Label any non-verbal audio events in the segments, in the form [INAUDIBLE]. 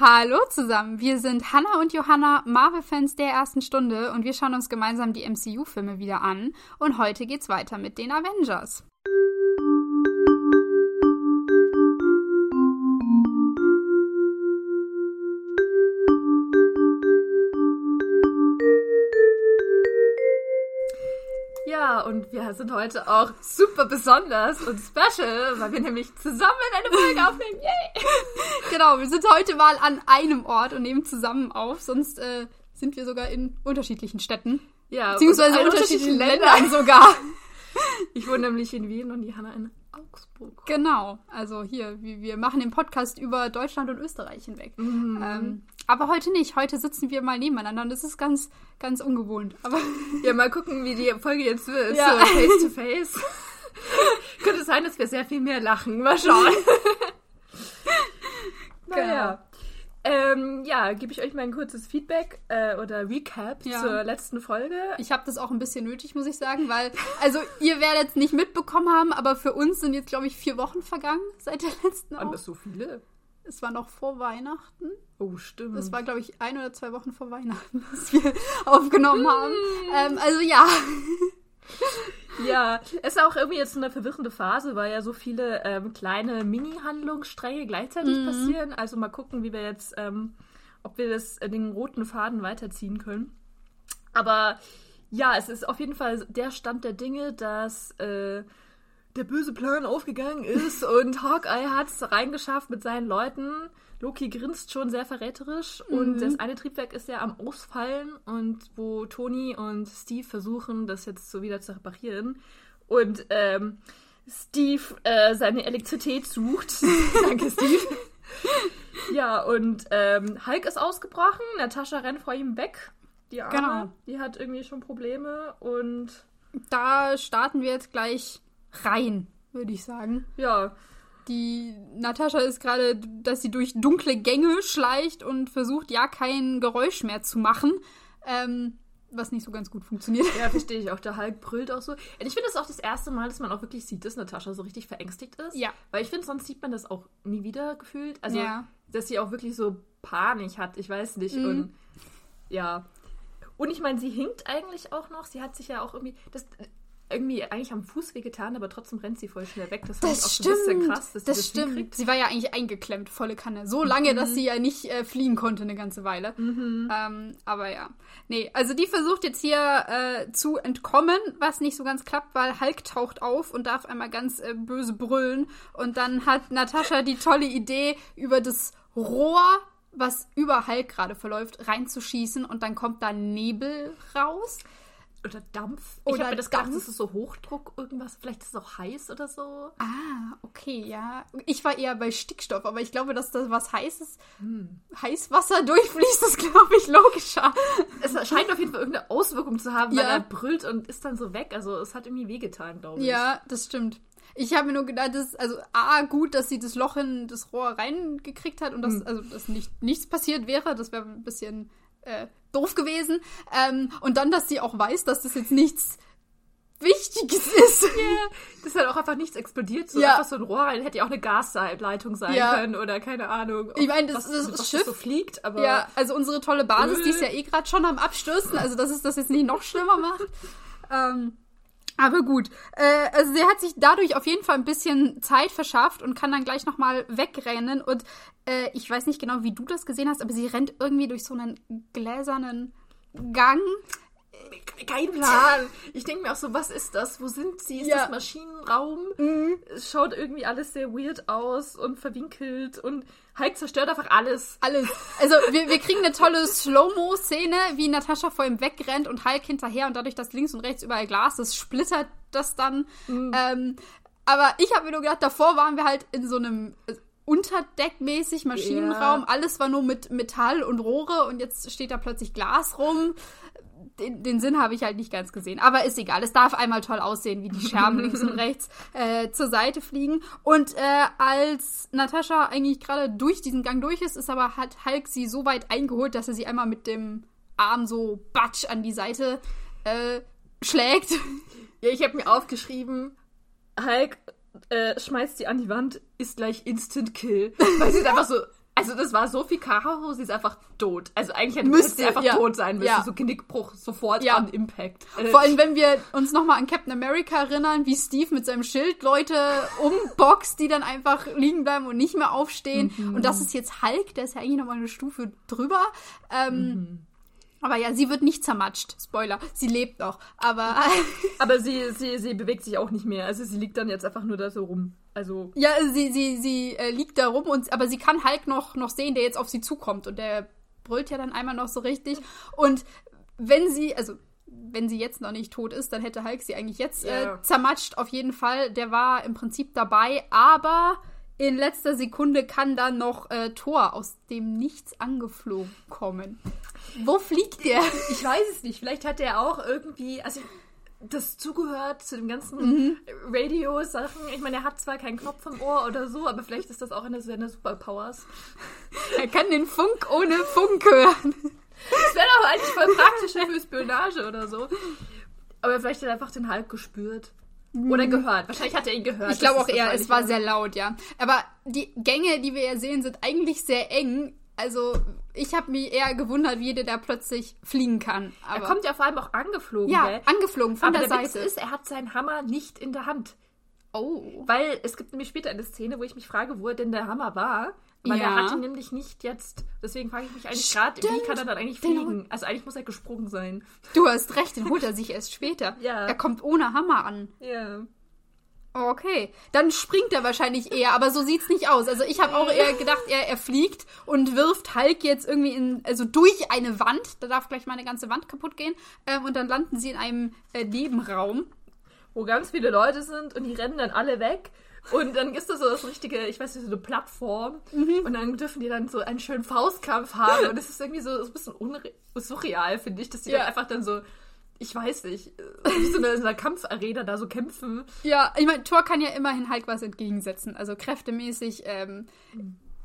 Hallo zusammen, wir sind Hannah und Johanna, Marvel-Fans der ersten Stunde und wir schauen uns gemeinsam die MCU-Filme wieder an und heute geht's weiter mit den Avengers. Ja, und wir sind heute auch super besonders und special, weil wir nämlich zusammen eine Folge [LAUGHS] aufnehmen. Yay! Genau, wir sind heute mal an einem Ort und nehmen zusammen auf, sonst äh, sind wir sogar in unterschiedlichen Städten. Ja, Beziehungsweise und unterschiedlichen unterschiedlichen Ländern sogar. [LAUGHS] [LAUGHS] Ich wohne nämlich in Wien und die Hanna in Augsburg. Genau, also hier, wir, machen den Podcast über Deutschland und Österreich hinweg. Ähm, aber heute nicht, heute sitzen wir mal nebeneinander und das ist ganz, ganz ungewohnt. Aber [LAUGHS] Ja, mal gucken, wie die Folge jetzt wird. Ja. So face to face. [LAUGHS] Könnte sein, dass wir sehr viel mehr lachen. Mal schauen. [LAUGHS] naja. Ähm, ja, gebe ich euch mal ein kurzes Feedback äh, oder Recap Ja. zur letzten Folge. ich habe das auch ein bisschen nötig, muss ich sagen, weil, also ihr werdet es nicht mitbekommen haben, aber für uns sind jetzt, glaube ich, vier Wochen vergangen seit der letzten Waren Auf das so viele? Es war noch vor Weihnachten. Oh, stimmt. Das war, glaube ich, ein oder zwei Wochen vor Weihnachten, [LAUGHS] dass wir aufgenommen haben. Ähm, also ja. [LAUGHS] Ja, es ist auch irgendwie jetzt eine verwirrende Phase, weil ja so viele ähm, kleine Mini-Handlungsstränge gleichzeitig Mhm. passieren. Also mal gucken, wie wir jetzt, ähm, ob wir das, äh, den roten Faden weiterziehen können. Aber ja, es ist auf jeden Fall der Stand der Dinge, dass äh, der böse Plan aufgegangen ist und Hawkeye hat es reingeschafft mit seinen Leuten. Loki grinst schon sehr verräterisch und das eine Triebwerk ist ja am Ausfallen und wo Tony und Steve versuchen, das jetzt so wieder zu reparieren. Und ähm, Steve äh, seine Elektrizität sucht. [LAUGHS] Danke, Steve. ja, und ähm, Hulk ist ausgebrochen, Natascha rennt vor ihm weg. Die Arme, Genau. die hat irgendwie schon Probleme und Da starten wir jetzt gleich rein, würde ich sagen. ja, Die Natascha ist gerade, dass sie durch dunkle Gänge schleicht und versucht, ja, kein Geräusch mehr zu machen. Ähm, was nicht so ganz gut funktioniert. Ja, verstehe ich auch. Der Hulk brüllt auch so. Und ich finde das auch das erste Mal, dass man auch wirklich sieht, dass Natascha so richtig verängstigt ist. Ja. Weil ich finde, sonst sieht man das auch nie wieder gefühlt. Also, Ja. dass sie auch wirklich so Panik hat. Ich weiß nicht. Mhm. Und ja. Und ich meine, sie hinkt eigentlich auch noch. Sie hat sich ja auch irgendwie. Das, irgendwie eigentlich am Fuß wehgetan, aber trotzdem rennt sie voll schnell weg. Das ich auch so ein bisschen krass, dass sie das das stimmt. hinkriegt. Sie war ja eigentlich eingeklemmt, volle Kanne. So lange, dass sie ja nicht äh, fliehen konnte eine ganze Weile. Ähm, aber ja. Nee, also die versucht jetzt hier äh, zu entkommen, was nicht so ganz klappt, weil Hulk taucht auf und darf einmal ganz äh, böse brüllen. Und dann hat Natascha die tolle Idee, über das Rohr, was über Hulk gerade verläuft, reinzuschießen und dann kommt da Nebel raus. Oder Dampf. Oder ich habe mir das gedacht, das ist so Hochdruck, irgendwas. Vielleicht ist es auch heiß oder so. Ah, okay, ja. Ich war eher bei Stickstoff, aber ich glaube, dass das was heißes, Heißwasser [LAUGHS] durchfließt, ist, glaube ich, logischer. Es scheint auf jeden Fall irgendeine Auswirkung zu haben, weil Ja. er brüllt und ist dann so weg. Also es hat irgendwie wehgetan, glaube ich. Ja, das stimmt. Ich habe mir nur gedacht, das, also A, gut, dass sie das Loch in das Rohr reingekriegt hat und dass, also, dass nicht, nichts passiert wäre. Das wäre ein bisschen äh, doof gewesen. Ähm, und dann, dass sie auch weiß, dass das jetzt nichts Wichtiges [LAUGHS] ist. Das ist halt auch einfach nichts explodiert. So Ja. einfach so ein Rohr rein. Hätte ja auch eine Gasleitung sein Ja. können oder keine Ahnung. Ich meine, das- was, das was Schiff- so fliegt, aber Ja, also unsere tolle Basis, die ist ja Öl. eh gerade schon am Abstürzen, also dass es das jetzt nicht noch schlimmer macht. Ähm, aber gut, äh, also sie hat sich dadurch auf jeden Fall ein bisschen Zeit verschafft und kann dann gleich nochmal wegrennen. Und äh, ich weiß nicht genau, wie du das gesehen hast, aber sie rennt irgendwie durch so einen gläsernen Gang. Kein Plan. Ich denke mir auch so, was ist das? Wo sind sie? Ist Ja. das Maschinenraum? Es schaut irgendwie alles sehr weird aus und verwinkelt und Hulk zerstört einfach alles. Alles. Also wir, wir kriegen eine tolle Slow-Mo-Szene, wie Natascha vor ihm wegrennt und Hulk hinterher und dadurch, dass links und rechts überall Glas ist, splittert das dann. Ähm, aber ich habe mir nur gedacht, davor waren wir halt in so einem äh, Unterdeckmäßig Maschinenraum. Ja. Alles war nur mit Metall und Rohre und jetzt steht da plötzlich Glas rum. Den, den Sinn habe ich halt nicht ganz gesehen. Aber ist egal. Es darf einmal toll aussehen, wie die Scherben [LAUGHS] links und rechts äh, zur Seite fliegen. Und äh, als Natascha eigentlich gerade durch diesen Gang durch ist, ist aber hat Hulk sie so weit eingeholt, dass er sie einmal mit dem Arm so batsch an die Seite äh, schlägt. Ja, ich habe mir aufgeschrieben, Hulk äh, schmeißt sie an die Wand, ist gleich Instant Kill. Weil sie ist [LAUGHS] einfach so Also das war so viel Karo, sie ist einfach tot. Also eigentlich hätte Müsste, sie einfach ja. tot sein müssen. Ja. So Genickbruch sofort Ja. an Impact. Äh, Vor allem, wenn wir uns nochmal an Captain America erinnern, wie Steve mit seinem Schild Leute [LAUGHS] umboxt, die dann einfach liegen bleiben und nicht mehr aufstehen. Mhm. Und das ist jetzt Hulk, der ist ja eigentlich nochmal eine Stufe drüber. Ähm, Mhm. Aber ja, sie wird nicht zermatscht. Spoiler, sie lebt noch. Aber [LAUGHS] [LAUGHS] Aber sie, sie, sie bewegt sich auch nicht mehr. Also sie liegt dann jetzt einfach nur da so rum. Also ja, sie, sie, sie äh, liegt da rum, und, aber sie kann Hulk noch, noch sehen, der jetzt auf sie zukommt. Und der brüllt ja dann einmal noch so richtig. Und wenn sie, also wenn sie jetzt noch nicht tot ist, dann hätte Hulk sie eigentlich jetzt Ja. äh, zermatscht, auf jeden Fall. Der war im Prinzip dabei, aber in letzter Sekunde kann dann noch äh, Thor aus dem Nichts angeflogen kommen. Wo fliegt der? ich weiß es nicht. Vielleicht hat er auch irgendwie, also das zugehört zu den ganzen Mhm. Radio-Sachen. Ich meine, er hat zwar keinen Knopf im Ohr oder so, aber vielleicht ist das auch eine seiner Superpowers. er kann den Funk ohne Funk hören. Das wäre doch eigentlich voll praktisch für Spionage oder so. Aber vielleicht hat er einfach den Hulk gespürt. Oder gehört. Wahrscheinlich hat er ihn gehört. Mhm. Ich glaube auch eher, es war sehr laut, ja. Aber die Gänge, die wir ja sehen, sind eigentlich sehr eng. Also ich habe mich eher gewundert, wie der da plötzlich fliegen kann. Er Aber kommt ja vor allem auch angeflogen, ja, gell? angeflogen von Aber der, der, Witz Seite. ist, er hat seinen Hammer nicht in der Hand. oh. Weil es gibt nämlich später eine Szene, wo ich mich frage, wo denn der Hammer war. Weil Ja. er hat ihn nämlich nicht jetzt. Deswegen frage ich mich eigentlich gerade, wie kann er dann eigentlich fliegen? Also eigentlich muss er gesprungen sein. Du hast recht, den holt er sich erst später. [LAUGHS] Ja. Er kommt ohne Hammer an. Ja. Okay, dann springt er wahrscheinlich eher, aber so sieht's nicht aus. Also ich habe auch eher gedacht, er, er fliegt und wirft Hulk jetzt irgendwie in, also durch eine Wand. Da darf gleich mal eine ganze Wand kaputt gehen. Ähm, und dann landen sie in einem äh, Nebenraum. Wo ganz viele Leute sind und die rennen dann alle weg. Und dann ist das so das richtige, ich weiß nicht, so eine Plattform. Mhm. Und dann dürfen die dann so einen schönen Faustkampf haben. Und es ist irgendwie so, so ein bisschen surreal, finde ich, dass die Ja. dann einfach dann so, ich weiß nicht, [LAUGHS] wie so eine, so eine Kampfarena da so kämpfen. Ja, ich meine, Thor kann ja immerhin Hulk was entgegensetzen. Also kräftemäßig ähm,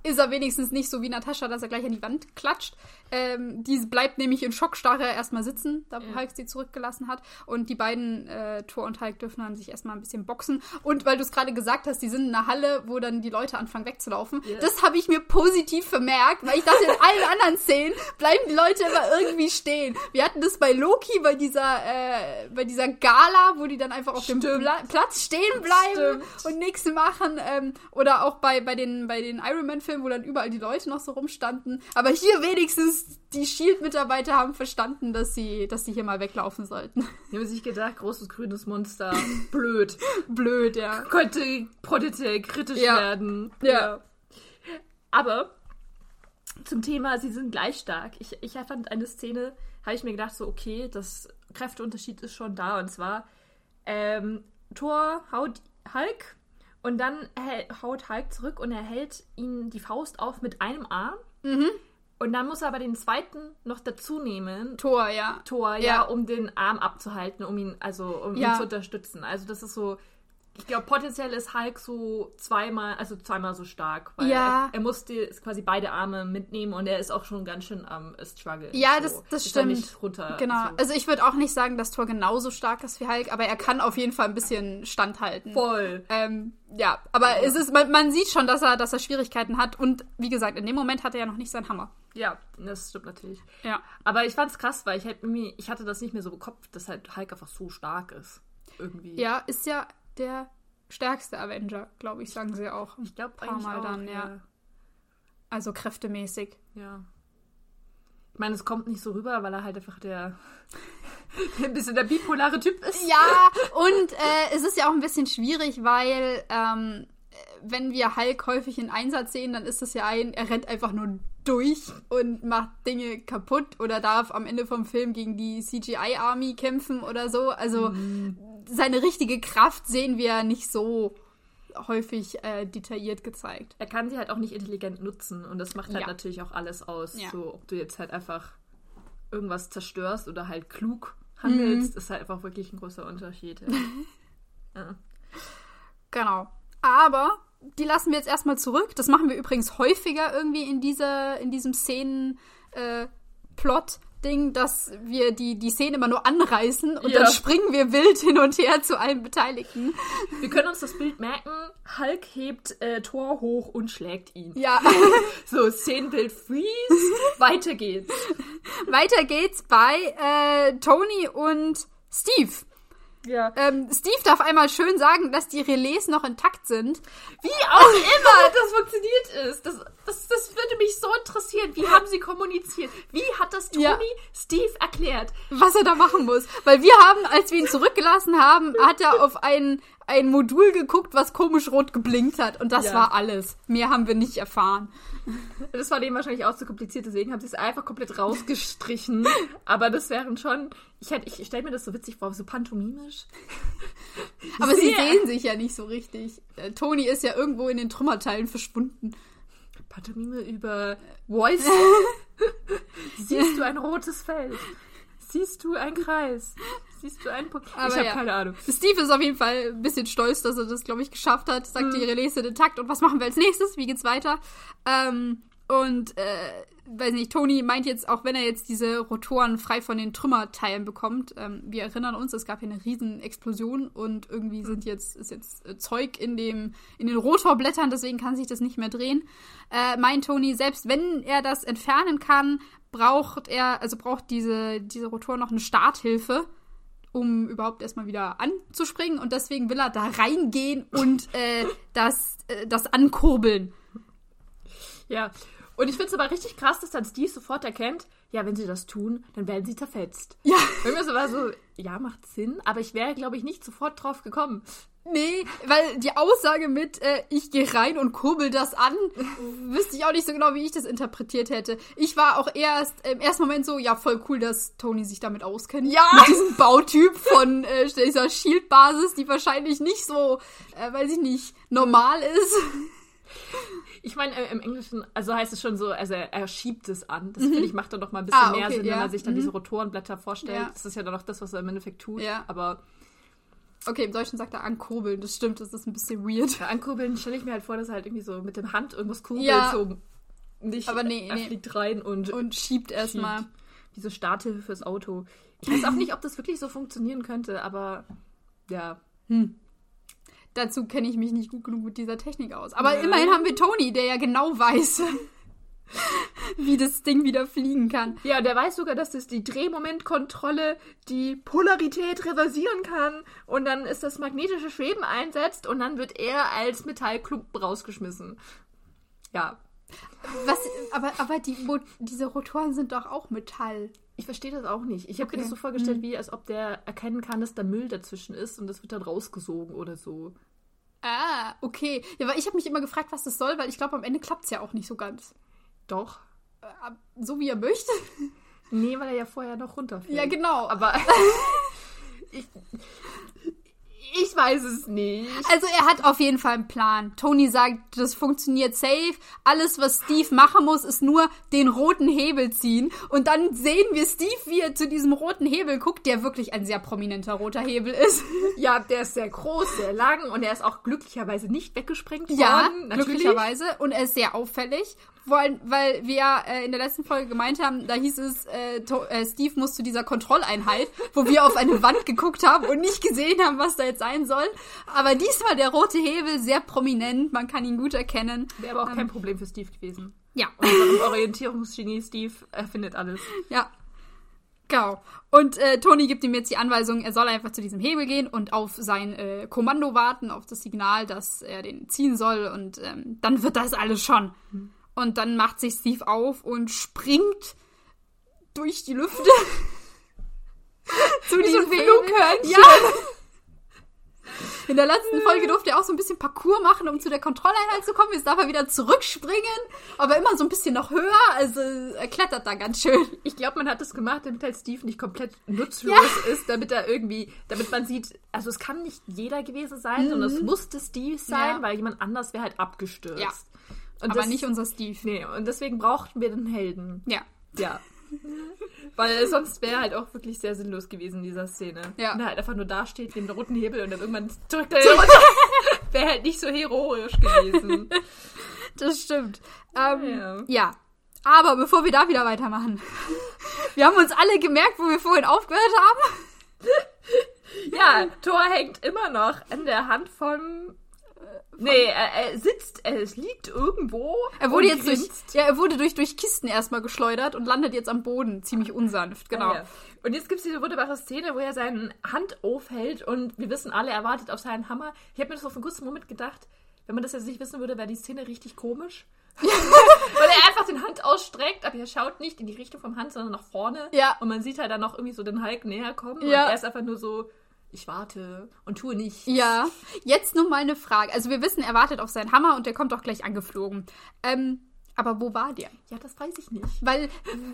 ist er wenigstens nicht so wie Natascha, dass er gleich an die Wand klatscht. Ähm, die bleibt nämlich in Schockstarre erstmal sitzen, da Ja. Hulk sie zurückgelassen hat. Und die beiden, äh, Thor und Hulk, dürfen dann sich erstmal ein bisschen boxen. Und weil du es gerade gesagt hast, die sind in einer Halle, wo dann die Leute anfangen wegzulaufen. Ja. Das habe ich mir positiv vermerkt, weil ich dachte, in allen [LAUGHS] anderen Szenen bleiben die Leute immer irgendwie stehen. Wir hatten das bei Loki, bei dieser, äh, bei dieser Gala, wo die dann einfach auf dem Stimmt. Pla Platz stehen bleiben Stimmt. und nichts machen. Ähm, oder auch bei, bei den, bei den Iron Man-Filmen, wo dann überall die Leute noch so rumstanden. Aber hier wenigstens die Shield-Mitarbeiter haben verstanden, dass sie, dass sie hier mal weglaufen sollten. [LAUGHS] Die haben sich gedacht, großes grünes Monster, blöd. [LAUGHS] Blöd, ja. Könnte potenziell kritisch Ja. werden. Ja. Aber zum Thema, sie sind gleich stark. Ich, ich fand eine Szene, habe ich mir gedacht, so, okay, das Kräfteunterschied ist schon da. Und zwar, ähm, Thor haut Hulk und dann haut Hulk zurück und er hält ihn die Faust auf mit einem Arm. Mhm. Und dann muss er aber den zweiten noch dazu nehmen, Tor, ja. Tor, ja, Ja. um den Arm abzuhalten, um ihn, also um Ja. ihn zu unterstützen. Also das ist so, ich glaube, potenziell ist Hulk so zweimal, also zweimal so stark, weil Ja. er, er musste quasi beide Arme mitnehmen und er ist auch schon ganz schön am Struggle. Ja, so. das- das Ist stimmt. Nicht runter, Genau. So. Also ich würde auch nicht sagen, dass Thor genauso stark ist wie Hulk, aber er kann auf jeden Fall ein bisschen standhalten. Voll. Ähm, ja, aber es ist, man, man sieht schon, dass er, dass er Schwierigkeiten hat und wie gesagt, in dem Moment hat er ja noch nicht seinen Hammer. Ja, das stimmt natürlich. Ja. Aber ich fand's krass, weil ich halt irgendwie, ich hatte das nicht mehr so im Kopf, dass halt Hulk einfach so stark ist. Irgendwie. Ja, ist ja der stärkste Avenger, glaube ich, sagen sie auch. Ich glaube Paar Mal auch, dann, ja. Also kräftemäßig. Ja. Ich meine, es kommt nicht so rüber, weil er halt einfach der [LAUGHS] ein bisschen der bipolare Typ ist. Ja, [LAUGHS] und äh, es ist ja auch ein bisschen schwierig, weil ähm, wenn wir Hulk häufig in Einsatz sehen, dann ist das ja ein, er rennt einfach nur durch und macht Dinge kaputt oder darf am Ende vom Film gegen die CGI-Army kämpfen oder so. Also seine richtige Kraft sehen wir nicht so häufig äh, detailliert gezeigt. Er kann sie halt auch nicht intelligent nutzen und das macht halt Ja. natürlich auch alles aus. Ja. So, ob du jetzt halt einfach irgendwas zerstörst oder halt klug handelst, Mhm. ist halt einfach wirklich ein großer Unterschied. Ja. [LAUGHS] Genau. Aber die lassen wir jetzt erstmal zurück. Das machen wir übrigens häufiger irgendwie in, dieser, in diesem Szenen. Äh, Ding, dass wir die, die Szene immer nur anreißen und Ja. dann springen wir wild hin und her zu allen Beteiligten. Wir können uns das Bild merken. Hulk hebt äh, Thor hoch und schlägt ihn. Ja, [LAUGHS] So, Szenenbild Freeze. Weiter geht's. weiter geht's bei äh, Tony und Steve. Ja. Ähm, Steve darf einmal schön sagen, dass die Relais noch intakt sind. Wie auch immer [LAUGHS] das funktioniert ist. Das, das, das würde mich so interessieren. Wie haben sie kommuniziert? Wie hat das Tony Ja. Steve erklärt? was er da machen muss. Weil wir haben, als wir ihn zurückgelassen haben, hat er auf ein, ein Modul geguckt, was komisch rot geblinkt hat. Und das Ja. war alles. Mehr haben wir nicht erfahren. [LAUGHS] Das war dem wahrscheinlich auch zu kompliziert, deswegen haben sie es einfach komplett rausgestrichen. [LAUGHS] Aber das wären schon. Ich, hätt- ich stelle mir das so witzig vor, so pantomimisch. [LAUGHS] Aber sie Sehr. sehen sich ja nicht so richtig. Äh, Toni ist ja irgendwo in den Trümmerteilen verschwunden. Pantomime über Voice. Siehst du ein rotes Feld? Siehst du einen Kreis? Siehst du einen Punkt? Aber ich habe ja. keine Ahnung. Steve ist auf jeden Fall ein bisschen stolz, dass er das, glaube ich, geschafft hat. Sagt, die Relais sind intakt. Und was machen wir als nächstes? Wie geht's weiter? Ähm, und, äh, weiß nicht, Tony meint jetzt, auch wenn er jetzt diese Rotoren frei von den Trümmerteilen bekommt, ähm, wir erinnern uns, es gab hier eine riesen Explosion und irgendwie sind jetzt, ist jetzt äh, Zeug in dem, in den Rotorblättern, deswegen kann sich das nicht mehr drehen. Äh, meint Tony, selbst wenn er das entfernen kann, braucht er, also braucht diese, diese Rotor noch eine Starthilfe um überhaupt erstmal wieder anzuspringen. Und deswegen will er da reingehen und äh, das, äh, das ankurbeln. Ja. Und ich finde es aber richtig krass, dass dann Steve sofort erkennt, ja, wenn sie das tun, dann werden sie zerfetzt. Ja. Bei mir so war so, ja, macht Sinn, aber ich wäre, glaube ich, nicht sofort drauf gekommen. Nee, weil die Aussage mit, äh, ich gehe rein und kurbel das an, wüsste ich auch nicht so genau, wie ich das interpretiert hätte. Ich war auch erst im ersten Moment so, ja, voll cool, dass Tony sich damit auskennt. Ja. Mit diesem Bautyp von äh, dieser Shield-Basis, die wahrscheinlich nicht so, äh, weiß ich nicht, normal ist. Ich meine, äh, im Englischen, also heißt es schon so, also er, er schiebt es an. Das finde ich macht dann noch mal ein bisschen Ah, mehr okay, Sinn, ja. wenn man sich dann Mhm. diese Rotorenblätter vorstellt. Ja. Das ist ja dann auch das, was er im Endeffekt tut. Ja. Aber Okay, im Deutschen sagt er ankurbeln, das stimmt, das ist ein bisschen weird. bei Ankurbeln stelle ich mir halt vor, dass er halt irgendwie so mit dem Hand irgendwas kurbelt, Ja. so nicht, Aber nee, er nee. fliegt rein und, Und schiebt erstmal. wie so Starthilfe fürs Auto. Ich weiß auch nicht, ob das wirklich so funktionieren könnte, aber ja. Dazu kenne ich mich nicht gut genug mit dieser Technik aus. Aber Ja. immerhin haben wir Tony, der ja genau weiß, [LAUGHS] wie das Ding wieder fliegen kann. Ja, der weiß sogar, dass das die Drehmomentkontrolle die Polarität reversieren kann und dann ist das magnetische Schweben einsetzt und dann wird er als Metallklumpen rausgeschmissen. Ja, Was, aber aber die, diese Rotoren sind doch auch Metall. ich verstehe das auch nicht. Ich habe Okay. mir das so vorgestellt, wie als ob der erkennen kann, dass da Müll dazwischen ist und das wird dann rausgesogen oder so. Ah, okay. Ja, weil ich habe mich immer gefragt, was das soll, weil ich glaube, am Ende klappt es ja auch nicht so ganz. Doch. Äh, So wie er möchte. [LAUGHS] Nee, weil er ja vorher noch runterfällt. Ja, genau. Aber [LAUGHS] ich, ich weiß es nicht. Also er hat auf jeden Fall einen Plan. Tony sagt, das funktioniert safe. Alles, was Steve machen muss, ist nur den roten Hebel ziehen. Und dann sehen wir Steve, wie er zu diesem roten Hebel guckt, der wirklich ein sehr prominenter roter Hebel ist. [LAUGHS] Ja, der ist sehr groß, sehr lang und er ist auch glücklicherweise nicht weggesprengt worden. Ja, natürlich. glücklicherweise. Und er ist sehr auffällig. Vor allem, weil wir ja äh, in der letzten Folge gemeint haben, da hieß es, äh, äh, Steve muss zu dieser Kontrolleinheit, wo wir auf eine Wand geguckt haben und nicht gesehen haben, was da jetzt sein soll. Aber diesmal der rote Hebel, sehr prominent, man kann ihn gut erkennen. Wäre aber auch kein Problem für Steve gewesen. Ja, Unser Orientierungsgenie Steve erfindet alles. ja. Genau. Und äh, Tony gibt ihm jetzt die Anweisung, er soll einfach zu diesem Hebel gehen und auf sein äh, Kommando warten, auf das Signal, dass er den ziehen soll. Und ähm, dann wird das alles schon. Und dann macht sich Steve auf und springt durch die Lüfte. [LAUGHS] zu so diesem ein Hebel. Flughörnchen. Ja. In der letzten Folge durfte er auch so ein bisschen Parcours machen, um zu der Kontrolleinheit zu kommen. Jetzt darf er wieder zurückspringen, aber immer so ein bisschen noch höher. Also er klettert da ganz schön. Ich glaube, man hat das gemacht, damit halt Steve nicht komplett nutzlos ist, damit er irgendwie, damit man sieht, also es kann nicht jeder gewesen sein, sondern es musste Steve sein, Ja. weil jemand anders wäre halt abgestürzt. Ja. Und aber das, nicht unser Steve. Nee, und deswegen brauchten wir den Helden. Ja. Ja. Weil sonst wäre halt auch wirklich sehr sinnlos gewesen, dieser Szene. Ja. Und er halt einfach nur dasteht neben der roten Hebel und dann irgendwann drückt er [LAUGHS] Wäre halt nicht so heroisch gewesen. Das stimmt. Ähm, Ja. ja. Aber bevor wir da wieder weitermachen, [LAUGHS] Wir haben uns alle gemerkt, wo wir vorhin aufgehört haben. Ja, Thor hängt immer noch an der Hand von. Nee, er, er sitzt, er liegt irgendwo. Er wurde und jetzt durch, ja, er wurde durch, durch Kisten erstmal geschleudert und landet jetzt am Boden. Ziemlich unsanft, genau. Ja. Und jetzt gibt es diese wunderbare Szene, wo er seine Hand aufhält und wir wissen alle, er wartet auf seinen Hammer. Ich habe mir das auf einen kurzen Moment gedacht, wenn man das jetzt nicht wissen würde, wäre die Szene richtig komisch. [LAUGHS] Weil er einfach den Hand ausstreckt, aber er schaut nicht in die Richtung vom Hand, sondern nach vorne. Ja. Und man sieht halt dann noch irgendwie so den Hulk näher kommen. Und Ja. er ist einfach nur so, ich warte und tue nicht. Ja, jetzt nur mal eine Frage. Also wir wissen, er wartet auf seinen Hammer und der kommt auch gleich angeflogen. Ähm, aber wo war der? Ja, das weiß ich nicht. Weil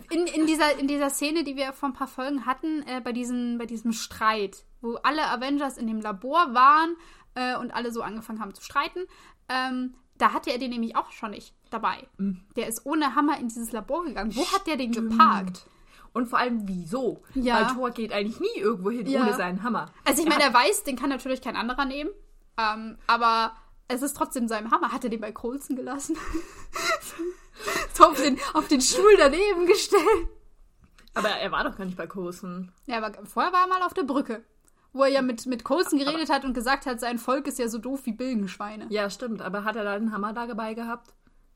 in, in, dieser, in dieser Szene, die wir vor ein paar Folgen hatten, äh, bei, diesen, bei diesem Streit, wo alle Avengers in dem Labor waren äh, und alle so angefangen haben zu streiten, ähm, da hatte er den nämlich auch schon nicht dabei. Der ist ohne Hammer in dieses Labor gegangen. Wo hat der den geparkt? Und vor allem, wieso? Ja. Weil Thor geht eigentlich nie irgendwo hin Ja. ohne seinen Hammer. Also ich meine, er weiß, den kann natürlich kein anderer nehmen. Ähm, aber es ist trotzdem sein Hammer. Hat er den bei Colson gelassen? [LAUGHS] so auf den, auf den Stuhl daneben gestellt. Aber er war doch gar nicht bei Coulson. Ja, aber vorher war er mal auf der Brücke. Wo er ja mit, mit Colson geredet hat und gesagt hat, sein Volk ist ja so doof wie Bilgenschweine. Ja, stimmt. Aber hat er da den Hammer da dabei gehabt?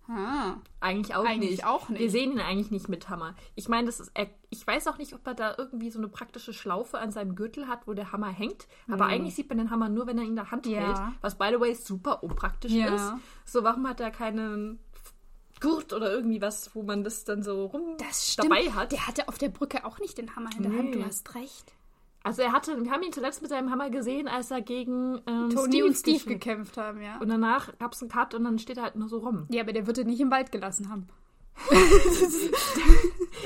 Ah. Eigentlich auch Eigentlich nicht. auch nicht. Wir sehen ihn eigentlich nicht mit Hammer. Ich meine, das ist. Er, ich weiß auch nicht, ob er da irgendwie so eine praktische Schlaufe an seinem Gürtel hat, wo der Hammer hängt. Aber eigentlich sieht man den Hammer nur, wenn er ihn in der Hand Ja. hält. Was, by the way, super unpraktisch Ja. ist. So, warum hat er keinen Gurt oder irgendwie was, wo man das dann so rum Das dabei hat? Der hatte auf der Brücke auch nicht den Hammer in der Hand. Nee. Du hast recht. Also er hatte, wir haben ihn zuletzt mit seinem Hammer gesehen, als er gegen ähm, Tony und Steve gekämpft gekämpft haben, ja. Und danach gab es einen Cut und dann steht er halt nur so rum. Ja, aber der wird ihn nicht im Wald gelassen haben. [LAUGHS]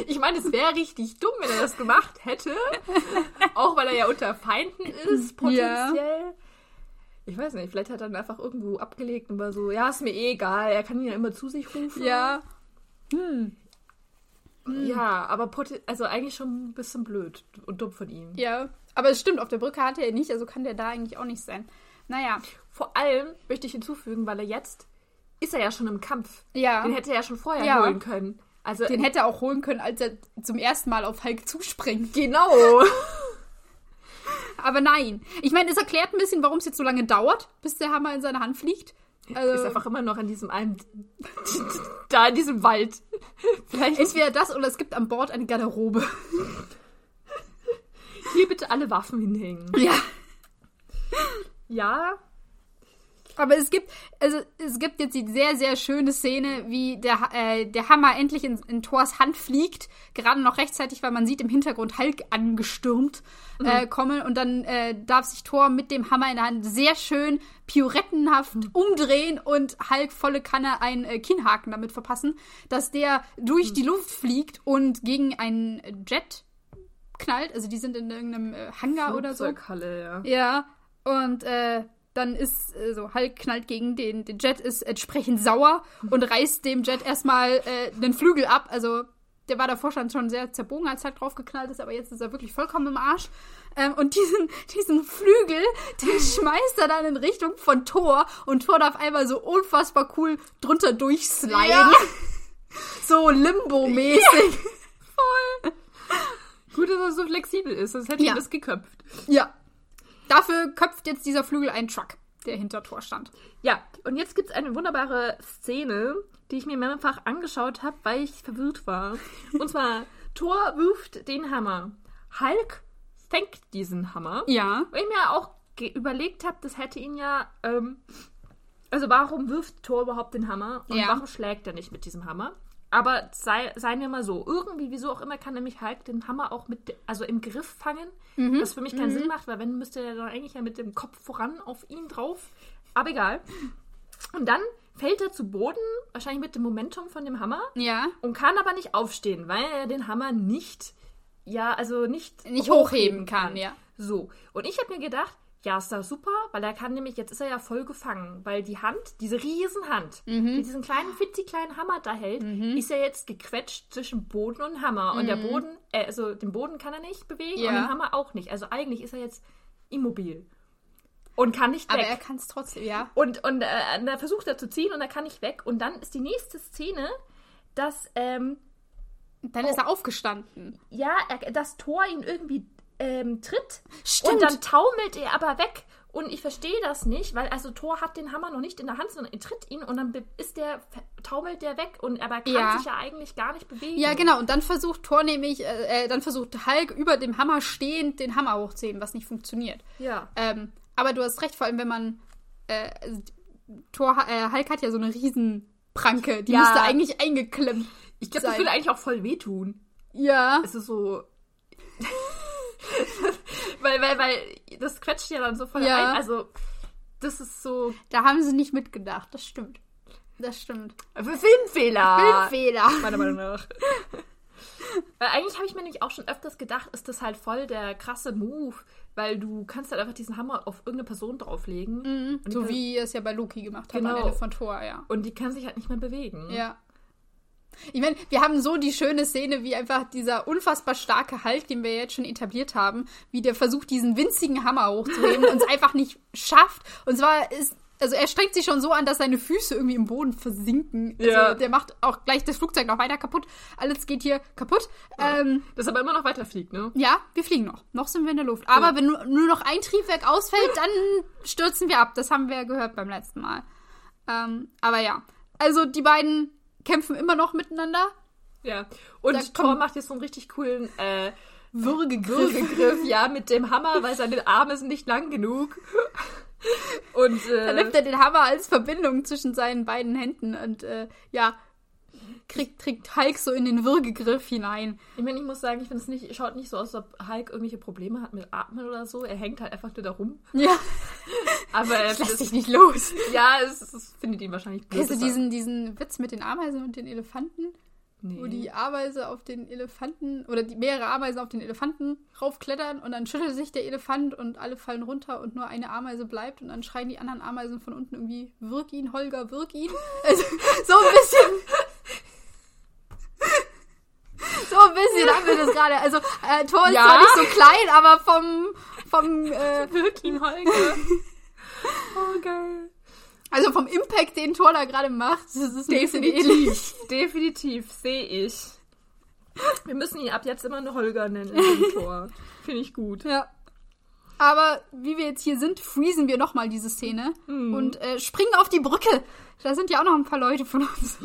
Ich meine, es wäre richtig dumm, wenn er das gemacht hätte. Auch weil er ja unter Feinden ist, potenziell. Ich weiß nicht, vielleicht hat er dann einfach irgendwo abgelegt und war so, ja, ist mir eh egal, er kann ihn ja immer zu sich rufen. Ja. Ja, aber also eigentlich schon ein bisschen blöd und dumm von ihm. Ja. Aber es stimmt, auf der Brücke hatte er ihn nicht, also kann der da eigentlich auch nicht sein. Naja. Vor allem möchte ich hinzufügen, weil er jetzt ist er ja schon im Kampf. Ja. Den hätte er ja schon vorher Ja. holen können. Also Den hätte er auch holen können, als er zum ersten Mal auf Hulk zuspringt. genau. [LAUGHS] Aber nein. Ich meine, es erklärt ein bisschen, warum es jetzt so lange dauert, bis der Hammer in seine Hand fliegt. Also, ist einfach immer noch an diesem einen [LAUGHS] da in diesem Wald. [LAUGHS] Vielleicht entweder das oder es gibt an Bord eine Garderobe. hier bitte alle Waffen hinhängen. Ja. Ja, Aber es gibt, also es gibt jetzt die sehr, sehr schöne Szene, wie der, äh, der Hammer endlich in, in Thors Hand fliegt. Gerade noch rechtzeitig, weil man sieht im Hintergrund Hulk angestürmt äh, kommen. Und dann äh, darf sich Thor mit dem Hammer in der Hand sehr schön pirouettenhaft umdrehen und Hulk volle Kanne einen äh, Kinnhaken damit verpassen, dass der durch die Luft fliegt und gegen einen Jet knallt. Also die sind in irgendeinem äh, Hangar oder so. Ja. Ja, und äh, dann ist äh, so, Hulk knallt gegen den, den Jet, ist entsprechend sauer und reißt dem Jet erstmal äh, den Flügel ab. Also der war davor schon schon sehr zerbogen, als Hulk draufgeknallt ist, aber jetzt ist er wirklich vollkommen im Arsch. Ähm, und diesen, [LAUGHS] diesen Flügel, den schmeißt er dann in Richtung von Thor und Thor darf einmal so unfassbar cool drunter durchsliden. Ja. [LAUGHS] So Limbo-mäßig. [LAUGHS] Gut, dass er so flexibel ist, sonst hätte Ja. ich das geköpft. Ja. Dafür köpft jetzt dieser Flügel einen Truck, der hinter Thor stand. Ja, und jetzt gibt es eine wunderbare Szene, die ich mir mehrfach angeschaut habe, weil ich verwirrt war. Und zwar, [LAUGHS] Thor wirft den Hammer. Hulk fängt diesen Hammer. Ja. Weil ich mir auch überlegt habe, das hätte ihn ja. Ähm, also, warum wirft Thor überhaupt den Hammer? Und Ja. warum schlägt er nicht mit diesem Hammer? Aber sei, seien wir mal so, irgendwie, wieso auch immer, kann nämlich Hulk den Hammer auch mit, also im Griff fangen, was für mich keinen Sinn macht, weil wenn müsste er dann eigentlich ja mit dem Kopf voran auf ihn drauf. Aber egal. Und dann fällt er zu Boden, wahrscheinlich mit dem Momentum von dem Hammer, Ja. und kann aber nicht aufstehen, weil er den Hammer nicht, ja, also nicht, Nicht hochheben kann, ja. So. Und ich habe mir gedacht, ja, ist das super, weil er kann nämlich, jetzt ist er ja voll gefangen, weil die Hand, diese Riesenhand, Mhm. die diesen kleinen, klitzekleinen Hammer da hält, ist ja jetzt gequetscht zwischen Boden und Hammer. Und der Boden, äh, also den Boden kann er nicht bewegen Mhm. Ja. und den Hammer auch nicht. Also eigentlich ist er jetzt immobil. Und kann nicht Aber weg. er kann es trotzdem, ja. Und, und äh, da versucht er zu ziehen und er kann nicht weg. Und dann ist die nächste Szene, dass ähm, Dann ist er aufgestanden. Ja, er, das Tor ihn irgendwie ähm, tritt. Stimmt. Und dann taumelt er aber weg. Und ich verstehe das nicht, weil also Thor hat den Hammer noch nicht in der Hand, sondern er tritt ihn und dann ist der, taumelt der weg und aber kann Ja. sich ja eigentlich gar nicht bewegen. Ja, genau. Und dann versucht Thor nämlich, äh, äh, dann versucht Hulk über dem Hammer stehend den Hammer hochzuheben, was nicht funktioniert. Ja. Ähm, aber du hast recht, vor allem wenn man äh, Thor, äh, Hulk hat ja so eine Riesenpranke, die Ja. müsste eigentlich eingeklemmt. Ich glaube, das würde eigentlich auch voll wehtun. Ja. Es ist so. [LAUGHS] weil, weil, weil das quetscht ja dann so voll Ja. ein. Also, das ist so. Da haben sie nicht mitgedacht, das stimmt. Das stimmt. Filmfehler! Filmfehler. [LAUGHS] Meiner Meinung nach. Weil eigentlich habe ich mir nämlich auch schon öfters gedacht, ist das halt voll der krasse Move, weil du kannst halt einfach diesen Hammer auf irgendeine Person drauflegen die So wie es ja bei Loki gemacht hat am Genau. Ende von Thor, ja. und die kann sich halt nicht mehr bewegen. Ja. Ich meine, wir haben so die schöne Szene, wie einfach dieser unfassbar starke Hulk, den wir jetzt schon etabliert haben, wie der versucht, diesen winzigen Hammer hochzuheben und es [LAUGHS] einfach nicht schafft. Und zwar ist, also er strengt sich schon so an, dass seine Füße irgendwie im Boden versinken. Also Ja. der macht auch gleich das Flugzeug noch weiter kaputt. Alles geht hier kaputt. Ähm, Das aber immer noch weiterfliegt, ne? ja, wir fliegen noch. Noch sind wir in der Luft. Aber Ja. wenn nur, nur noch ein Triebwerk ausfällt, dann stürzen wir ab. Das haben wir ja gehört beim letzten Mal. Ähm, aber ja. Also die beiden kämpfen immer noch miteinander. Ja. Und Da Thor macht jetzt so einen richtig coolen äh, Würgegriff. Würgegriff, ja, mit dem Hammer, weil seine Arme sind nicht lang genug. Und äh, nimmt er den Hammer als Verbindung zwischen seinen beiden Händen und äh, ja, kriegt, kriegt Hulk so in den Würgegriff hinein. ich meine, ich muss sagen, ich finde es nicht, schaut nicht so aus, als ob Hulk irgendwelche Probleme hat mit Atmen oder so. Er hängt halt einfach nur da rum. Ja, [LAUGHS] Aber er lässt sich nicht los. [LAUGHS] ja, es, es findet ihn wahrscheinlich blöd. Kennst du diesen, diesen Witz mit den Ameisen und den Elefanten? Nee. Wo die Ameise auf den Elefanten oder die mehrere Ameisen auf den Elefanten raufklettern und dann schüttelt sich der Elefant und alle fallen runter und nur eine Ameise bleibt und dann schreien die anderen Ameisen von unten irgendwie Wirk ihn, Holger, wirk ihn. [LAUGHS] Also so ein bisschen. So ein bisschen haben wir das gerade. Also äh, Thor ist Ja. zwar nicht so klein, aber vom vom äh, [LAUGHS] Wirklich Holger. [LAUGHS] oh, geil. also vom Impact, den Thor da gerade macht, das ist ein bisschen ähnlich. [LAUGHS] Definitiv, definitiv, sehe ich. Wir müssen ihn ab jetzt immer nur Holger nennen in dem Tor. Finde ich gut. Ja. Aber wie wir jetzt hier sind, freezen wir nochmal diese Szene und äh, springen auf die Brücke. Da sind ja auch noch ein paar Leute von uns.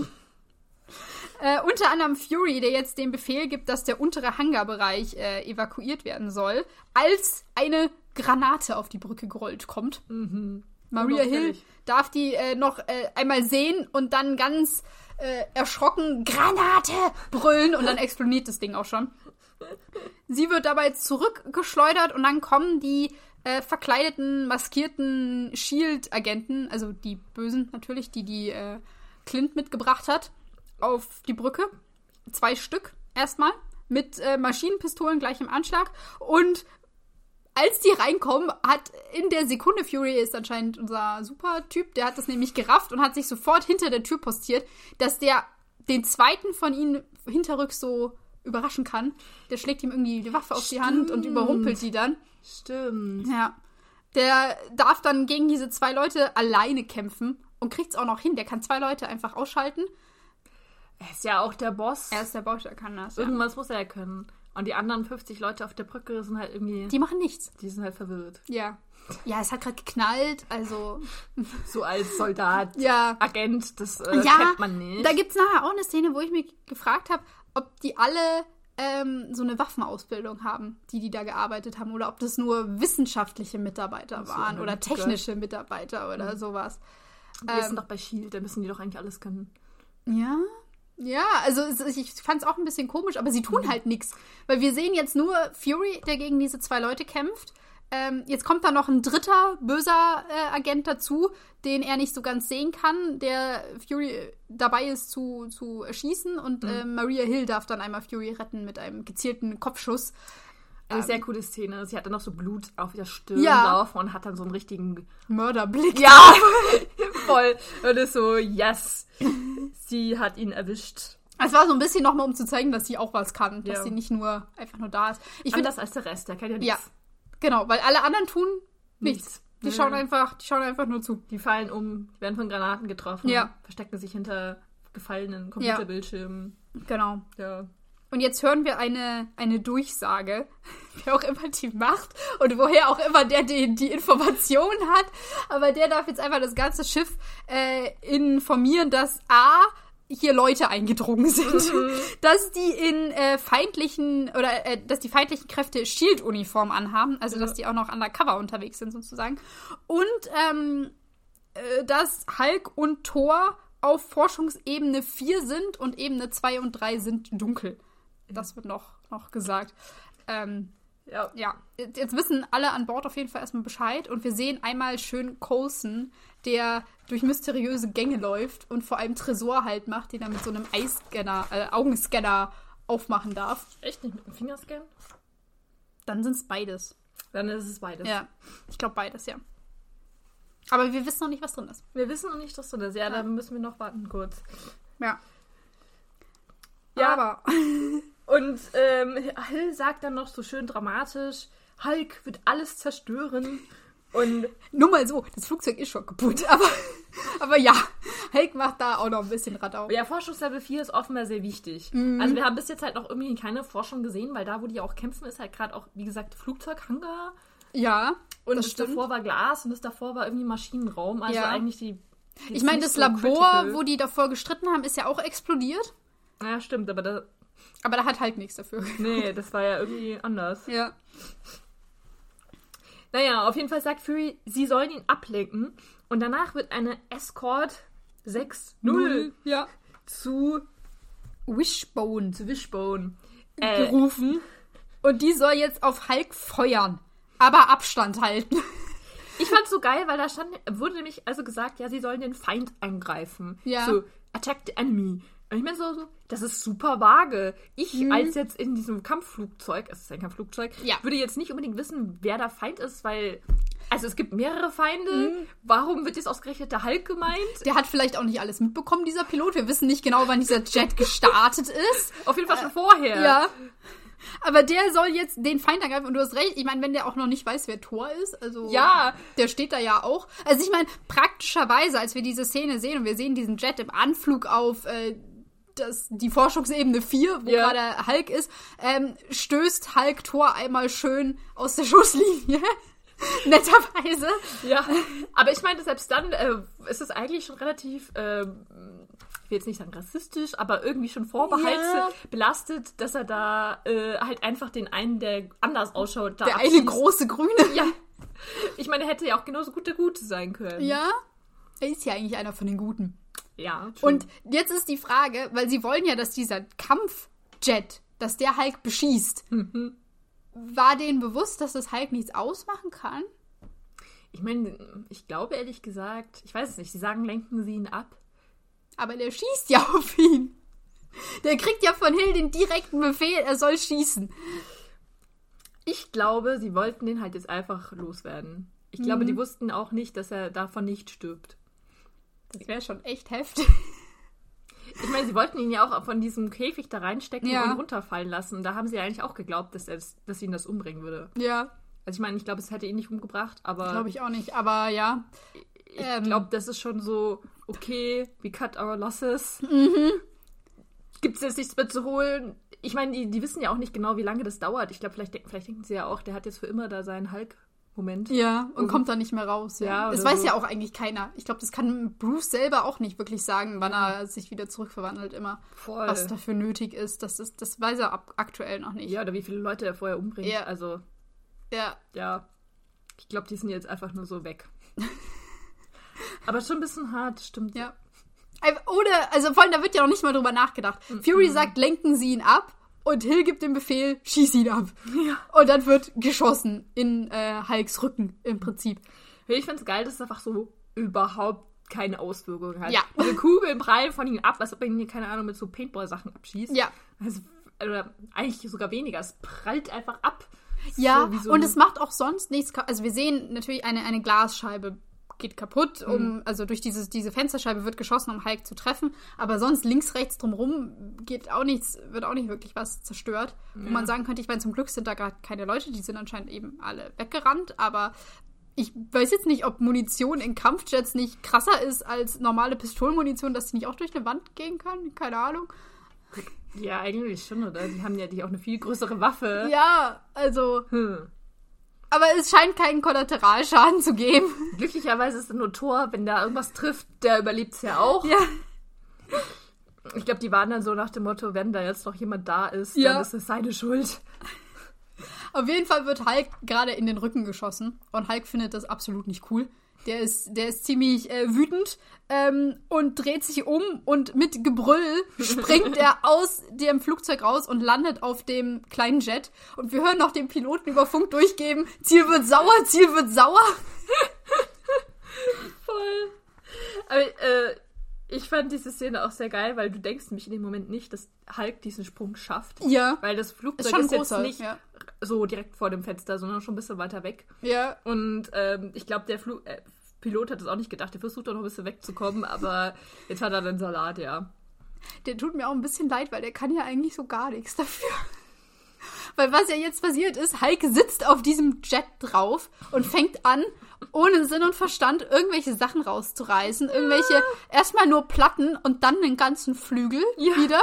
Äh, unter anderem Fury, der jetzt den Befehl gibt, dass der untere Hangarbereich äh, evakuiert werden soll, als eine Granate auf die Brücke gerollt kommt. Maria Hill darf die äh, noch äh, einmal sehen und dann ganz äh, erschrocken Granate brüllen und dann explodiert das Ding auch schon. Sie wird dabei zurückgeschleudert und dann kommen die äh, verkleideten, maskierten Shield-Agenten, also die Bösen natürlich, die die äh, Clint mitgebracht hat, auf die Brücke. Zwei Stück erstmal mit äh, Maschinenpistolen gleich im Anschlag und als die reinkommen, hat in der Sekunde Fury ist anscheinend unser Supertyp, der hat das nämlich gerafft und hat sich sofort hinter der Tür postiert, dass der den zweiten von ihnen hinterrücks so überraschen kann. Der schlägt ihm irgendwie die Waffe auf die Hand und Stimmt. überrumpelt die dann. Stimmt. Ja. Der darf dann gegen diese zwei Leute alleine kämpfen und kriegt's auch noch hin. Der kann zwei Leute einfach ausschalten. Er ist ja auch der Boss. Er ist der Boss, er kann das. Ja. Irgendwas muss er ja können. Und die anderen 50 Leute auf der Brücke sind halt irgendwie. Die machen nichts. Die sind halt verwirrt. Ja. Ja, es hat gerade geknallt, also. [LAUGHS] So als Soldat, Ja. Agent, das äh, Ja, kennt man nicht. Da gibt's nachher auch eine Szene, wo ich mich gefragt habe, ob die alle ähm, so eine Waffenausbildung haben, die die da gearbeitet haben, oder ob das nur wissenschaftliche Mitarbeiter so, waren oder technische Mitarbeiter oder sowas. die ähm, sind doch bei Shield, da müssen die doch eigentlich alles können. Ja. Ja, also ich fand es auch ein bisschen komisch, aber sie tun halt nichts. Weil wir sehen jetzt nur Fury, der gegen diese zwei Leute kämpft. Ähm, jetzt kommt da noch ein dritter böser äh, Agent dazu, den er nicht so ganz sehen kann, der Fury dabei ist zu, zu erschießen und Mhm. ähm, Maria Hill darf dann einmal Fury retten mit einem gezielten Kopfschuss. Eine sehr coole Szene. Sie hat dann noch so Blut auf der Stirn Ja. laufen und hat dann so einen richtigen. Mörderblick. Ja! [LAUGHS] Voll. Und ist so, yes! Sie hat ihn erwischt. Es war so ein bisschen nochmal, um zu zeigen, dass sie auch was kann, dass Ja. sie nicht nur einfach nur da ist. Ich finde Anders als der Rest, der kann ja Ja, nichts. genau, weil alle anderen tun nichts. Nichts. Die Ja. schauen einfach, die schauen einfach nur zu. Die fallen um, die werden von Granaten getroffen, Ja. verstecken sich hinter gefallenen Computerbildschirmen. Genau. Ja. Und jetzt hören wir eine, eine Durchsage, [LAUGHS] wer auch immer die macht und woher auch immer der die, die Information hat. Aber der darf jetzt einfach das ganze Schiff äh, informieren, dass A hier Leute eingedrungen sind, mhm. [LAUGHS] dass die in äh, feindlichen oder äh, dass die feindlichen Kräfte Shield-Uniform anhaben, also dass die auch noch undercover unterwegs sind sozusagen und ähm, äh, dass Hulk und Thor auf Forschungsebene 4 sind und Ebene 2 und 3 sind dunkel. Das wird noch, noch gesagt. Ähm, ja. ja, jetzt wissen alle an Bord auf jeden Fall erstmal Bescheid und wir sehen einmal schön Coulson, der durch mysteriöse Gänge läuft und vor allem Tresor halt macht, den er mit so einem Eiscanner, äh, Augenscanner aufmachen darf. Echt nicht mit dem Fingerscan? Dann sind es beides. Dann ist es beides. Ja, ich glaube beides, ja. Aber wir wissen noch nicht, was drin ist. Wir wissen noch nicht, was drin ist. Ja, ja. dann müssen wir noch warten kurz. Ja. Ja, aber. [LAUGHS] Und ähm, Hill sagt dann noch so schön dramatisch, Hulk wird alles zerstören. Und nur mal so, das Flugzeug ist schon kaputt, [LAUGHS] aber, aber ja, Hulk macht da auch noch ein bisschen Radau. Ja, Forschungslevel 4 ist offenbar sehr wichtig. Mhm. Also wir haben bis jetzt halt noch irgendwie keine Forschung gesehen, weil da, wo die auch kämpfen, ist halt gerade auch, wie gesagt, Flugzeughangar. Ja. Und das, das davor war Glas und das davor war irgendwie Maschinenraum. Also ja. eigentlich die. Ich meine, das so Labor, critical. wo die davor gestritten haben, ist ja auch explodiert. Ja, stimmt, aber da. Aber da hat halt nichts dafür. [LAUGHS] Nee, das war ja irgendwie anders. Ja. Naja, auf jeden Fall sagt Fury, sie sollen ihn ablenken. Und danach wird eine Escort 6-0 ja. zu Wishbone, zu Wishbone äh, gerufen. Und die soll jetzt auf Hulk feuern. Aber Abstand halten. [LAUGHS] Ich fand's so geil, weil da stand, wurde nämlich also gesagt, ja, sie sollen den Feind angreifen. Ja. So, attack the enemy. Und ich meine so, so, das ist super vage. Ich mhm. als jetzt in diesem Kampfflugzeug, es ist ein Kampfflugzeug, ja. würde jetzt nicht unbedingt wissen, wer der Feind ist, weil also es gibt mehrere Feinde. Mhm. Warum wird jetzt ausgerechnet der Hulk gemeint? Der hat vielleicht auch nicht alles mitbekommen, dieser Pilot. Wir wissen nicht genau, wann dieser Jet gestartet ist. [LAUGHS] Auf jeden Fall schon äh, vorher. Ja. Aber der soll jetzt den Feind angreifen und du hast recht. Ich meine, wenn der auch noch nicht weiß, wer Thor ist, also ja, der steht da ja auch. Also ich meine, praktischerweise, als wir diese Szene sehen und wir sehen diesen Jet im Anflug auf äh, das, die Forschungsebene 4, wo ja. gerade Hulk ist, ähm, stößt Hulk Thor einmal schön aus der [LAUGHS] Schusslinie. Netterweise. Ja. Aber ich meine, selbst dann äh, ist es eigentlich schon relativ, äh, ich will jetzt nicht sagen rassistisch, aber irgendwie schon vorbehaltsbelastet, ja. dass er da äh, halt einfach den einen, der anders ausschaut, da Der abschießt. eine große Grüne. Ja. Ich meine, er hätte ja auch genauso gut der Gute sein können. Ja. Er ist ja eigentlich einer von den Guten. Ja. Schon. Und jetzt ist die Frage, weil sie wollen ja, dass dieser Kampfjet, dass der Hulk beschießt. Mhm. War denen bewusst, dass das Hulk nichts ausmachen kann? Ich meine, ich glaube ehrlich gesagt, ich weiß es nicht, sie sagen, lenken sie ihn ab. Aber der schießt ja [LAUGHS] auf ihn. Der kriegt ja von Hill den direkten Befehl, er soll schießen. Ich glaube, sie wollten den halt jetzt einfach loswerden. Ich glaube, mhm. die wussten auch nicht, dass er davon nicht stirbt. Das wäre schon echt heftig. Ich meine, sie wollten ihn ja auch von diesem Käfig da reinstecken ja. und runterfallen lassen. Da haben sie eigentlich auch geglaubt, dass, er, dass ihn das umbringen würde. Ja. Also ich meine, ich glaube, es hätte ihn nicht umgebracht, aber. Glaube ich auch nicht, aber ja. Ich ähm. glaube, das ist schon so, okay, we cut our losses. Mhm. Gibt es jetzt nichts mehr zu holen? Ich meine, die, die wissen ja auch nicht genau, wie lange das dauert. Ich glaube, vielleicht, vielleicht denken sie ja auch, der hat jetzt für immer da seinen Hulk Moment. Ja, und, und kommt da nicht mehr raus. Ja, ja das weiß so. ja auch eigentlich keiner. Ich glaube, das kann Bruce selber auch nicht wirklich sagen, wann er sich wieder zurückverwandelt immer. Voll. Was dafür nötig ist. Das, ist, das weiß er ab, aktuell noch nicht. Ja, oder wie viele Leute er vorher umbringt. Ja. Also. Ja. Ja. Ich glaube, die sind jetzt einfach nur so weg. [LAUGHS] Aber schon ein bisschen hart, stimmt. Ja. Oder, also vor allem, da wird ja noch nicht mal drüber nachgedacht. Mhm. Fury sagt, lenken Sie ihn ab und Hill gibt den Befehl, schieß ihn ab. Ja. Und dann wird geschossen in äh, Hulks Rücken im Prinzip. Ich finde es geil, dass es einfach so überhaupt keine Auswirkungen hat. Ja. Diese Kugeln prallen von ihm ab, als ob er ihn, keine Ahnung, mit so Paintball-Sachen abschießt. Ja. Also, oder eigentlich sogar weniger. Es prallt einfach ab. Ja, so so und es macht auch sonst nichts. Also wir sehen natürlich eine, eine Glasscheibe geht kaputt, um, mhm. also durch dieses, diese Fensterscheibe wird geschossen, um Hulk zu treffen. Aber sonst links, rechts drumherum geht auch nichts, wird auch nicht wirklich was zerstört. Ja. Wo man sagen könnte, ich meine, zum Glück sind da gerade keine Leute, die sind anscheinend eben alle weggerannt, aber ich weiß jetzt nicht, ob Munition in Kampfjets nicht krasser ist als normale Pistolenmunition, dass sie nicht auch durch eine Wand gehen kann. Keine Ahnung. Ja, eigentlich schon, oder? Die haben ja die auch eine viel größere Waffe. Ja, also. Hm. Aber es scheint keinen Kollateralschaden zu geben. Glücklicherweise ist nur Thor, wenn da irgendwas trifft, der überlebt es ja auch. Ja. Ich glaube, die waren dann so nach dem Motto, wenn da jetzt noch jemand da ist, Ja. dann ist es seine Schuld. Auf jeden Fall wird Hulk gerade in den Rücken geschossen. Und Hulk findet das absolut nicht cool. Der ist, der ist ziemlich äh, wütend ähm, und dreht sich um und mit Gebrüll springt er [LAUGHS] aus dem Flugzeug raus und landet auf dem kleinen Jet. Und wir hören noch den Piloten über Funk durchgeben, Ziel wird sauer, Ziel wird sauer. [LAUGHS] Voll. Aber äh, ich fand diese Szene auch sehr geil, weil du denkst nämlich in dem Moment nicht, dass Hulk diesen Sprung schafft. Ja, Weil das ist Flugzeug ist, ein jetzt nicht Ja. so direkt vor dem Fenster, sondern schon ein bisschen weiter weg. ja, Und ähm, ich glaube, der Flu äh, Pilot hat es auch nicht gedacht. Der versucht doch noch ein bisschen wegzukommen, aber jetzt hat er den Salat, ja. der tut mir auch ein bisschen leid, weil der kann ja eigentlich so gar nichts dafür. Weil was ja jetzt passiert ist, Hulk sitzt auf diesem Jet drauf und fängt an, ohne Sinn und Verstand irgendwelche Sachen rauszureißen. Irgendwelche, erstmal nur Platten und dann den ganzen Flügel Ja. wieder.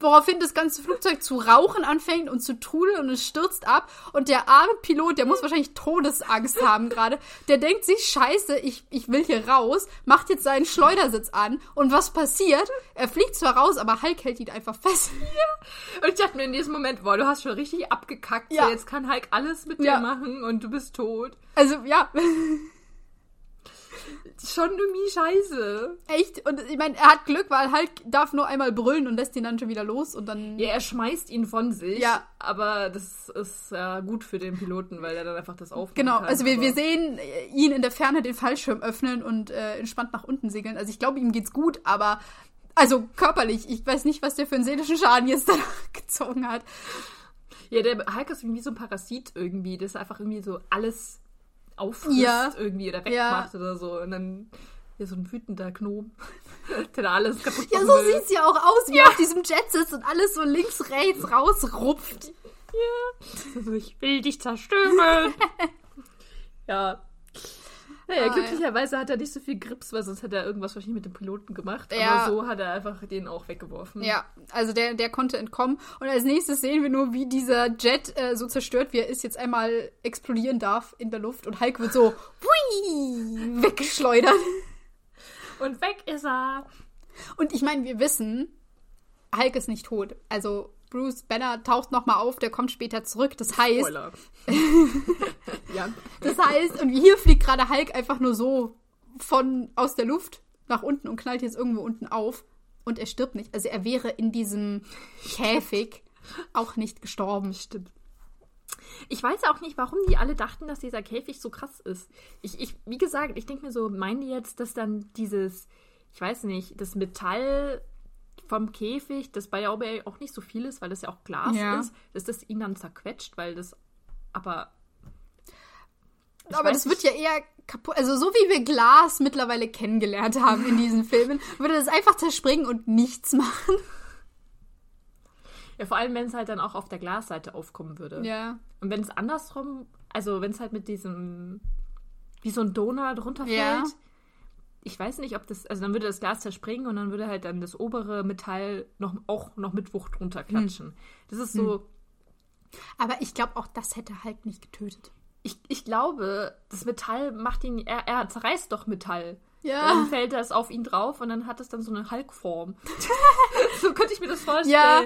Woraufhin das ganze Flugzeug zu rauchen anfängt und zu trudeln und es stürzt ab. Und der arme Pilot, der muss wahrscheinlich Todesangst haben gerade. Der denkt sich, scheiße, ich, ich will hier raus, macht jetzt seinen Schleudersitz an. Und was passiert? Er fliegt zwar raus, aber Hulk hält ihn einfach fest. [LAUGHS] Und ich dachte mir in diesem Moment, boah, du hast schon richtig abgekackt. Ja. Jetzt kann Hulk alles mit Ja. dir machen und du bist tot. Also, ja, [LAUGHS] Schon irgendwie scheiße. echt. Und ich meine, er hat Glück, weil Hulk darf nur einmal brüllen und lässt ihn dann schon wieder los und dann. Ja, er schmeißt ihn von sich. Ja. Aber das ist ja gut für den Piloten, weil er dann einfach das aufmachen Genau, also wir, wir sehen äh, ihn in der Ferne den Fallschirm öffnen und äh, entspannt nach unten segeln. Also ich glaube, ihm geht's gut, aber also körperlich, ich weiß nicht, was der für einen seelischen Schaden jetzt danach [LAUGHS] gezogen hat. Ja, der Hulk ist irgendwie so ein Parasit irgendwie, das einfach irgendwie so alles auffrisst Ja. irgendwie oder Ja. wegmacht oder so. Und dann ja, so ein wütender Gnom, [LAUGHS] der da alles kaputt Ja, so will. sieht's ja auch aus, wie er auf diesem Jet sitzt und alles so links, rechts rausrupft. Also, ich will dich zerstören. [LAUGHS] ja. Naja, Ah, glücklicherweise hat er nicht so viel Grips, weil sonst hätte er irgendwas wahrscheinlich mit dem Piloten gemacht. Ja. Aber so hat er einfach den auch weggeworfen. Ja, also der, der konnte entkommen. Und als nächstes sehen wir nur, wie dieser Jet äh, so zerstört, wie er ist, jetzt einmal explodieren darf in der Luft. Und Hulk wird so hui, weggeschleudert. Und weg ist er. Und ich meine, wir wissen, Hulk ist nicht tot. Also Bruce Banner taucht nochmal auf, der kommt später zurück. Das heißt, [LAUGHS] ja. das heißt, und hier fliegt gerade Hulk einfach nur so von aus der Luft nach unten und knallt jetzt irgendwo unten auf. Und er stirbt nicht. Also er wäre in diesem Käfig auch nicht gestorben. Stimmt. Ich weiß auch nicht, warum die alle dachten, dass dieser Käfig so krass ist. Ich, ich wie gesagt, ich denke mir so, meinen die jetzt, dass dann dieses, ich weiß nicht, das Metall vom Käfig, das bei Aubey auch nicht so viel ist, weil das ja auch Glas Ja. ist, dass das ihn dann zerquetscht, weil das aber. Aber das wird ja eher kaputt. Also so wie wir Glas mittlerweile kennengelernt haben in diesen Filmen, würde das einfach zerspringen und nichts machen. Ja, vor allem, wenn es halt dann auch auf der Glasseite aufkommen würde. Ja. Und wenn es andersrum, also wenn es halt mit diesem, wie so ein Donut runterfällt, Ja. Ich weiß nicht, ob das, also dann würde das Glas zerspringen und dann würde halt dann das obere Metall noch, auch noch mit Wucht runterklatschen. Das ist so, Aber ich glaube, auch das hätte Hulk nicht getötet. ich, ich glaube, das Metall macht ihn, er, er zerreißt doch Metall. Ja. Dann fällt das auf ihn drauf und dann hat es dann so eine Hulkform. [LAUGHS] so könnte ich mir das vorstellen. Ja.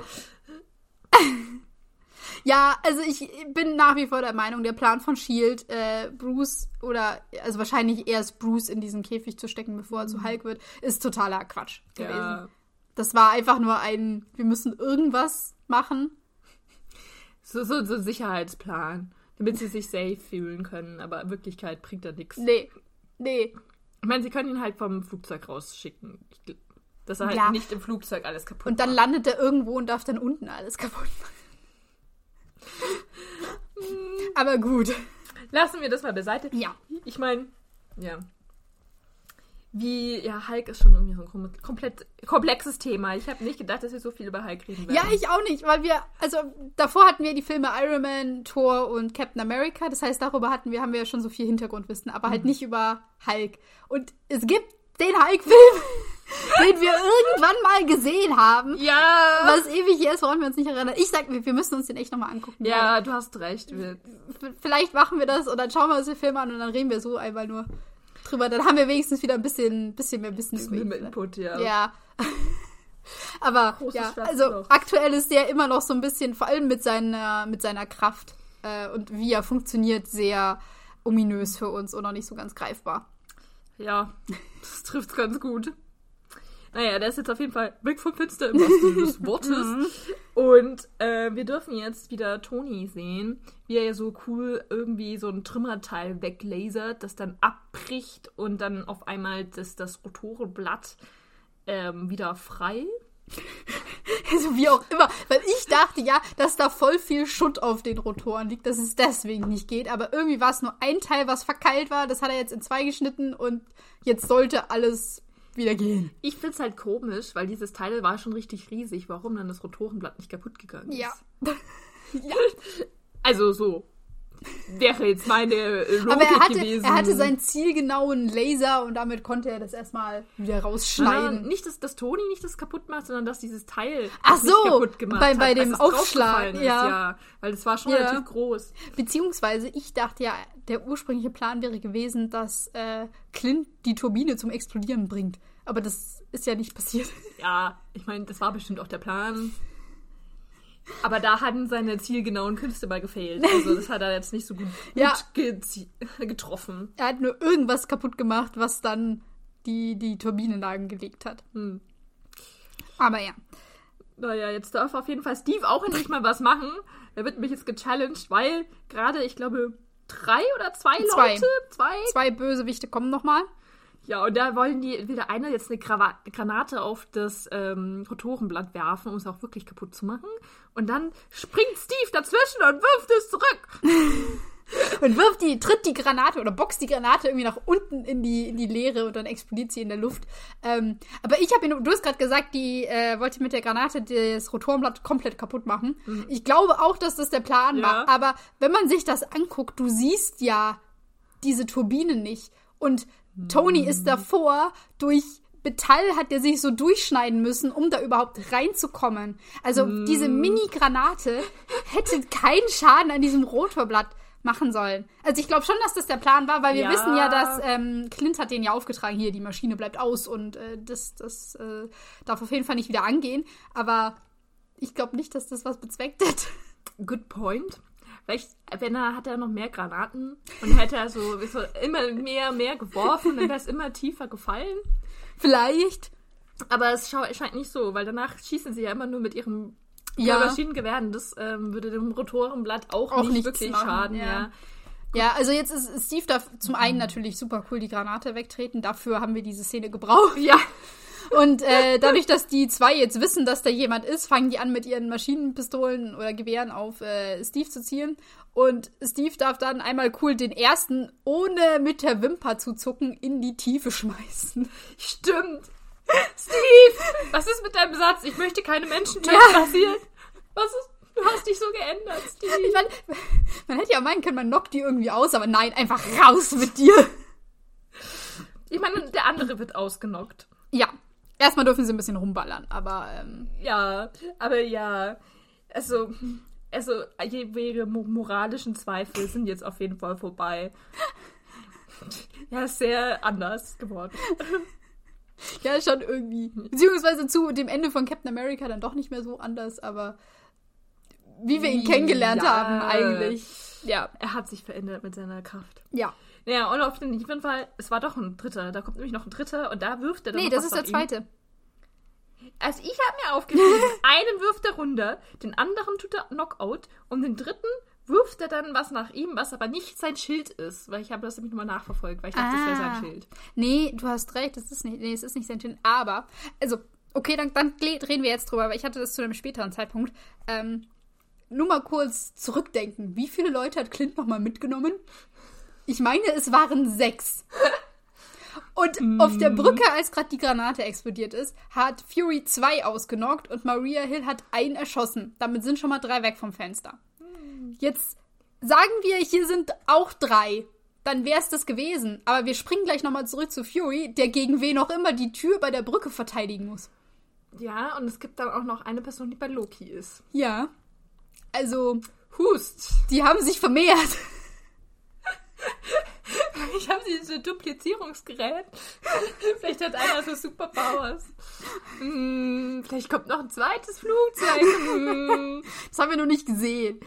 [LAUGHS] Ja, also ich bin nach wie vor der Meinung, der Plan von Shield, äh, Bruce oder also wahrscheinlich erst Bruce in diesen Käfig zu stecken, bevor er zu Hulk wird, ist totaler Quatsch gewesen. Ja. Das war einfach nur ein, wir müssen irgendwas machen. So, so, so ein Sicherheitsplan, damit sie sich safe fühlen können, aber in Wirklichkeit bringt er nichts. Nee, nee. Ich meine, sie können ihn halt vom Flugzeug rausschicken. Ich, dass er halt Ja. nicht im Flugzeug alles kaputt Und dann macht. landet er irgendwo und darf dann unten alles kaputt machen. [LAUGHS] Aber gut. Lassen wir das mal beiseite. Ja. Ich meine, ja. Wie, ja, Hulk ist schon irgendwie so ein kom- komplett komplexes Thema. Ich habe nicht gedacht, dass wir so viel über Hulk reden werden. Ja, ich auch nicht, weil wir, also davor hatten wir die Filme Iron Man, Thor und Captain America. Das heißt, darüber hatten wir, haben wir ja schon so viel Hintergrundwissen, aber halt nicht über Hulk. Und es gibt den Hulk-Film [LAUGHS] den wir irgendwann mal gesehen haben. Ja. Was ewig hier ist, woran wir uns nicht erinnern. Ich sag, wir müssen uns den echt nochmal angucken. Ja, du hast recht. Vielleicht machen wir das und dann schauen wir uns den Film an und dann reden wir so einmal nur drüber. Dann haben wir wenigstens wieder ein bisschen, bisschen mehr Wissen über ihn. Input, ja. Ja. [LAUGHS] Aber ja, also aktuell ist der immer noch so ein bisschen, vor allem mit seiner, mit seiner Kraft äh, und wie er funktioniert, sehr ominös für uns und noch nicht so ganz greifbar. Ja, [LAUGHS] das trifft ganz gut. Naja, der ist jetzt auf jeden Fall weg vom Fenster im wahrsten des [LAUGHS] Wortes. Mhm. Und äh, wir dürfen jetzt wieder Toni sehen, wie er ja so cool irgendwie so ein Trümmerteil weglasert, das dann abbricht und dann auf einmal das, das Rotorenblatt ähm, wieder frei. [LAUGHS] Also wie auch immer, weil ich dachte ja, dass da voll viel Schutt auf den Rotoren liegt, dass es deswegen nicht geht. Aber irgendwie war es nur ein Teil, was verkeilt war. Das hat er jetzt in zwei geschnitten und jetzt sollte alles wieder gehen. Ich find's halt komisch, weil dieses Teil war schon richtig riesig. Warum dann das Rotorenblatt nicht kaputt gegangen ist? Ja. [LAUGHS] [LAUGHS] ja. Also so wäre jetzt meine Logik Aber er hatte, gewesen. Er hatte seinen zielgenauen Laser und damit konnte er das erstmal wieder rausschneiden. Nein, nicht, dass das Toni nicht das kaputt macht, sondern dass dieses Teil Ach so, kaputt gemacht bei, bei hat, dem Aufschlag. Ja. Ist, ja. Weil das war schon ja. relativ groß. Beziehungsweise, ich dachte ja, der ursprüngliche Plan wäre gewesen, dass äh, Clint die Turbine zum Explodieren bringt. Aber das ist ja nicht passiert. Ja, ich meine, das war bestimmt auch der Plan. Aber da hatten seine zielgenauen Künste mal gefehlt. [LAUGHS] Also das hat er jetzt nicht so gut, ja. getroffen. Er hat nur irgendwas kaputt gemacht, was dann die, die Turbinenlagen gelegt hat. Hm. Aber ja. Naja, jetzt darf auf jeden Fall Steve auch endlich mal was machen. Er wird mich jetzt gechallenged, weil gerade, ich glaube, drei oder zwei, zwei. Leute, zwei, zwei Bösewichte kommen nochmal. Ja, und da wollen die wieder einer jetzt eine Grava Granate auf das ähm, Rotorenblatt werfen, um es auch wirklich kaputt zu machen. Und dann springt Steve dazwischen und wirft es zurück. [LAUGHS] und wirft die, tritt die Granate oder boxt die Granate irgendwie nach unten in die, in die Leere und dann explodiert sie in der Luft. Ähm, aber ich habe du hast gerade gesagt, die äh, wollte mit der Granate das Rotorenblatt komplett kaputt machen. Mhm. Ich glaube auch, dass das der Plan ja. war. Aber wenn man sich das anguckt, du siehst ja diese Turbine nicht. Und Tony ist davor durch Metall hat er sich so durchschneiden müssen, um da überhaupt reinzukommen. Also mm. diese Mini-Granate hätte keinen Schaden an diesem Rotorblatt machen sollen. Also ich glaube schon, dass das der Plan war, weil wir ja. wissen ja, dass ähm, Clint hat den ja aufgetragen, hier, die Maschine bleibt aus und äh, das, das äh, darf auf jeden Fall nicht wieder angehen. Aber ich glaube nicht, dass das was bezweckt hat. Good point. Vielleicht, wenn er hat er noch mehr Granaten und hätte er so, so immer mehr, mehr geworfen, dann wäre es immer tiefer gefallen. Vielleicht. Aber es scheint nicht so, weil danach schießen sie ja immer nur mit ihrem ja. Maschinengewehr. Das ähm, würde dem Rotorenblatt auch, auch nicht wirklich machen, schaden. Ja. ja. Ja, also jetzt ist Steve da zum einen natürlich super cool die Granate wegtreten. Dafür haben wir diese Szene gebraucht. Ja. Und äh, dadurch, dass die zwei jetzt wissen, dass da jemand ist, fangen die an, mit ihren Maschinenpistolen oder Gewehren auf äh, Steve zu zielen. Und Steve darf dann einmal cool den ersten, ohne mit der Wimper zu zucken, in die Tiefe schmeißen. Stimmt. Steve, was ist mit deinem Satz? Ich möchte keine Menschen töten. Ja. Passiert. Was ist? Du hast dich so geändert, Steve. Ich mein, man hätte ja meinen können, man knockt die irgendwie aus, aber nein, einfach raus mit dir. Ich meine, der andere wird ausgenockt. Ja, Erstmal dürfen sie ein bisschen rumballern, aber. Ähm, ja, aber ja. Also, also ihre moralischen Zweifel sind jetzt auf jeden Fall vorbei. ja, ist sehr anders geworden. ja, schon irgendwie. Beziehungsweise zu dem Ende von Captain America dann doch nicht mehr so anders, aber wie wir ihn kennengelernt ja. haben eigentlich. Ja. Er hat sich verändert mit seiner Kraft. Ja. Naja, und auf jeden Fall, es war doch ein dritter. Da kommt nämlich noch ein dritter und da wirft er dann Nee, das ist der zweite. Ihn. Also ich habe mir aufgeschrieben, [LAUGHS] einen wirft er runter, den anderen tut er Knockout und den dritten wirft er dann was nach ihm, was aber nicht sein Schild ist. Weil ich habe das nämlich nochmal nachverfolgt, weil ich dachte, ah. das wäre sein Schild. Nee, du hast recht, das ist nicht, nee, es ist nicht sein Schild. Aber, also, okay, dann, dann reden wir jetzt drüber, weil ich hatte das zu einem späteren Zeitpunkt. Ähm, nur mal kurz zurückdenken. Wie viele Leute hat Clint nochmal mitgenommen? Ich meine, es waren sechs. Und mm. auf der Brücke, als gerade die Granate explodiert ist, hat Fury zwei ausgenockt und Maria Hill hat einen erschossen. Damit sind schon mal drei weg vom Fenster. Jetzt sagen wir, hier sind auch drei. dann wäre es das gewesen. Aber wir springen gleich nochmal zurück zu Fury, der gegen wen auch immer die Tür bei der Brücke verteidigen muss. Ja, und es gibt dann auch noch eine Person, die bei Loki ist. Ja. Also, Hust. die haben sich vermehrt. Ich habe dieses Duplizierungsgerät. [LAUGHS] vielleicht hat einer so Superpowers. Hm, vielleicht kommt noch ein zweites Flugzeug. Hm. Das haben wir noch nicht gesehen.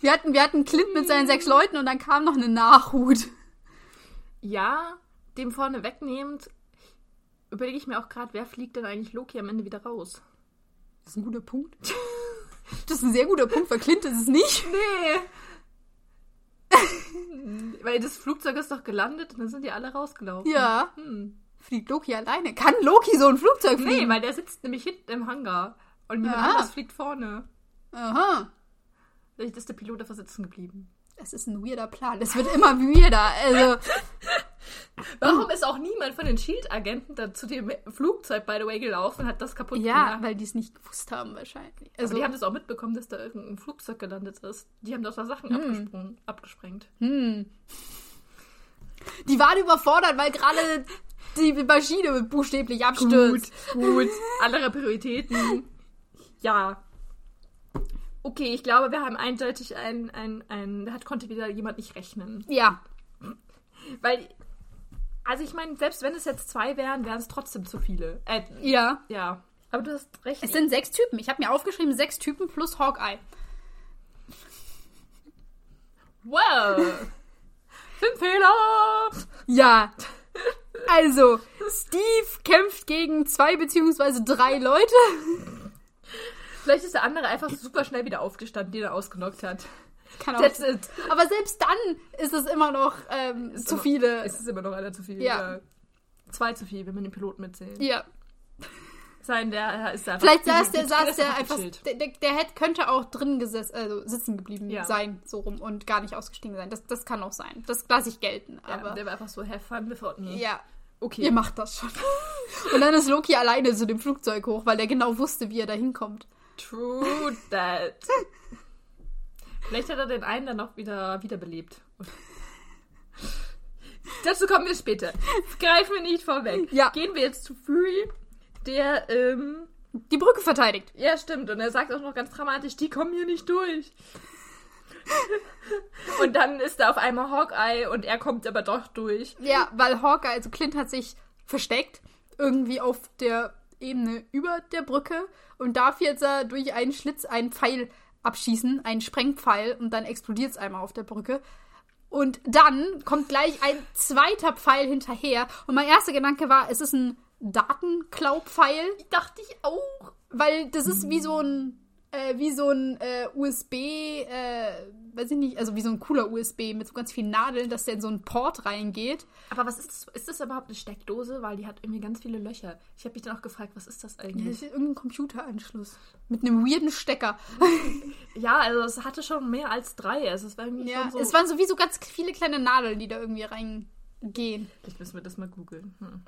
Wir hatten, wir hatten Clint mit seinen sechs Leuten und dann kam noch eine Nachhut. Ja, dem vorne wegnehmend, überlege ich mir auch gerade, wer fliegt denn eigentlich Loki am Ende wieder raus? Das ist ein guter Punkt. [LAUGHS] Das ist ein sehr guter Punkt, weil Clint ist es nicht. Nee. [LAUGHS] Weil das Flugzeug ist doch gelandet und dann sind die alle rausgelaufen. Ja. Hm. Fliegt Loki alleine? Kann Loki so ein Flugzeug Nee, fliegen? weil der sitzt nämlich hinten im Hangar. Und jemand Aha. anderes fliegt vorne. Aha. Vielleicht ist der Pilot einfach sitzen geblieben. Das ist ein weirder Plan. Das wird immer weirder. Also, [LAUGHS] Warum ist auch niemand von den Shield-Agenten da zu dem Flugzeug, by the way, gelaufen und hat das kaputt ja, gemacht? weil die es nicht gewusst haben wahrscheinlich. Aber Also, die haben das auch mitbekommen, dass da irgendein Flugzeug gelandet ist. Die haben doch da Sachen abgesprungen, abgesprengt. hm. Die waren überfordert, weil gerade die Maschine buchstäblich abstürzt. gut. Andere Prioritäten. Ja. Okay, ich glaube, wir haben eindeutig ein, ein, ein, da konnte wieder jemand nicht rechnen. Ja. Weil, also ich meine, selbst wenn es jetzt zwei wären, wären es trotzdem zu viele. Äh, Ja. ja. Aber du hast recht. Es sind sechs Typen. Ich habe mir aufgeschrieben, sechs Typen plus Hawkeye. wow. [LAUGHS] Fünf Fehler. Ja. Also, Steve kämpft gegen zwei beziehungsweise drei Leute. Vielleicht ist der andere einfach super schnell wieder aufgestanden, den er ausgenockt hat. [LAUGHS] Kann auch That's it. Aber selbst dann ist es immer noch ähm, zu immer- viele. Es ist immer noch einer zu viel. Ja. Zwei zu viel, wenn man den Piloten mitzählt. ja. Sein, der ist einfach. Vielleicht saß [LAUGHS] der, saß ist der einfach. Der, der, der hätte, könnte auch drin gesessen, also sitzen geblieben Ja. sein, so rum, und gar nicht ausgestiegen sein. Das, das kann auch sein. Das lasse ich gelten. Ja, Aber der war einfach so, have fun with me. ja, Okay. ihr macht das schon. [LAUGHS] und dann ist Loki alleine zu dem Flugzeug hoch, weil der genau wusste, wie er da hinkommt. True that. Vielleicht hat er den einen dann noch wieder wiederbelebt. [LAUGHS] Dazu kommen wir später. Greifen wir nicht vorweg. Ja. Gehen wir jetzt zu Fury, der, ähm, Die Brücke verteidigt. ja, stimmt. Und er sagt auch noch ganz dramatisch, die kommen hier nicht durch. [LAUGHS] und dann ist da auf einmal Hawkeye und er kommt aber doch durch. Ja, weil Hawkeye, also Clint hat sich versteckt, irgendwie auf der Ebene über der Brücke und darf jetzt durch einen Schlitz einen Pfeil abschießen, einen Sprengpfeil, und dann explodiert es einmal auf der Brücke. Und dann kommt gleich ein zweiter Pfeil hinterher. Und mein erster Gedanke war, es ist ein Datenklaupfeil, Dachte ich auch. weil das ist wie so ein, äh, wie so ein äh, USB, äh, weiß ich nicht, also wie so ein cooler USB mit so ganz vielen Nadeln, dass der in so einen Port reingeht. Aber was ist das? Ist das überhaupt eine Steckdose? Weil die hat irgendwie ganz viele Löcher. Ich habe mich dann auch gefragt, was ist das Ja, eigentlich? das ist irgendein Computeranschluss. Mit einem weirden Stecker. [LAUGHS] Ja, also es hatte schon mehr als drei. Also es war irgendwie Ja, so. es waren sowieso ganz viele kleine Nadeln, die da irgendwie reingehen. Vielleicht müssen wir das mal googeln. Hm.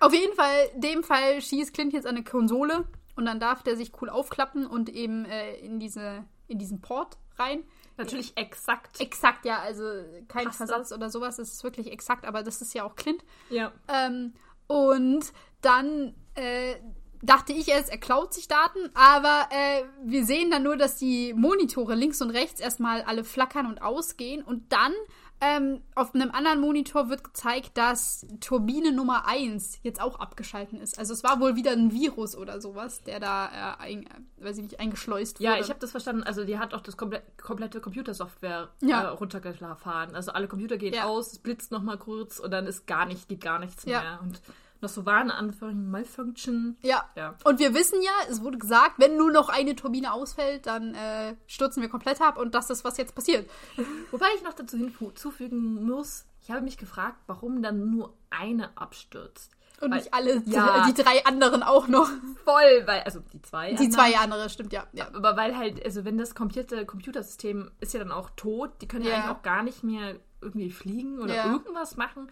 Auf jeden Fall, dem Fall schießt Clint jetzt an eine Konsole und dann darf der sich cool aufklappen und eben äh, in, diese, in diesen Port rein. Natürlich exakt. Exakt, ja, also kein Passt Versatz oder sowas, das ist wirklich exakt, aber das ist ja auch Clint. Ja. Ähm, und dann äh, dachte ich erst, er klaut sich Daten, aber äh, wir sehen dann nur, dass die Monitore links und rechts erstmal alle flackern und ausgehen und dann ähm, auf einem anderen Monitor wird gezeigt, dass Turbine Nummer 1 jetzt auch abgeschalten ist. Also es war wohl wieder ein Virus oder sowas, der da äh, ein, äh, weiß ich nicht, eingeschleust wurde. Ja, ich habe das verstanden. Also die hat auch das komple komplette Computersoftware Ja. äh, runtergefahren. Also alle Computer gehen Ja. aus, es blitzt noch mal kurz und dann ist gar nicht, geht gar nichts Ja. mehr. Und noch so Warnanführungen, Malfunction. Ja. Ja. Und wir wissen ja, es wurde gesagt, wenn nur noch eine Turbine ausfällt, dann äh, stürzen wir komplett ab und das ist, was jetzt passiert. [LAUGHS] Wobei ich noch dazu hinzufügen muss, ich habe mich gefragt, warum dann nur eine abstürzt. Und Weil- nicht alle, Ja. die drei anderen auch noch. Voll, weil, also die zwei. Die anderen. zwei andere, stimmt ja. ja. Aber weil halt, also wenn das komplette Computersystem ist ja dann auch tot, die können ja, Ja. eigentlich auch gar nicht mehr irgendwie fliegen oder Ja. irgendwas machen.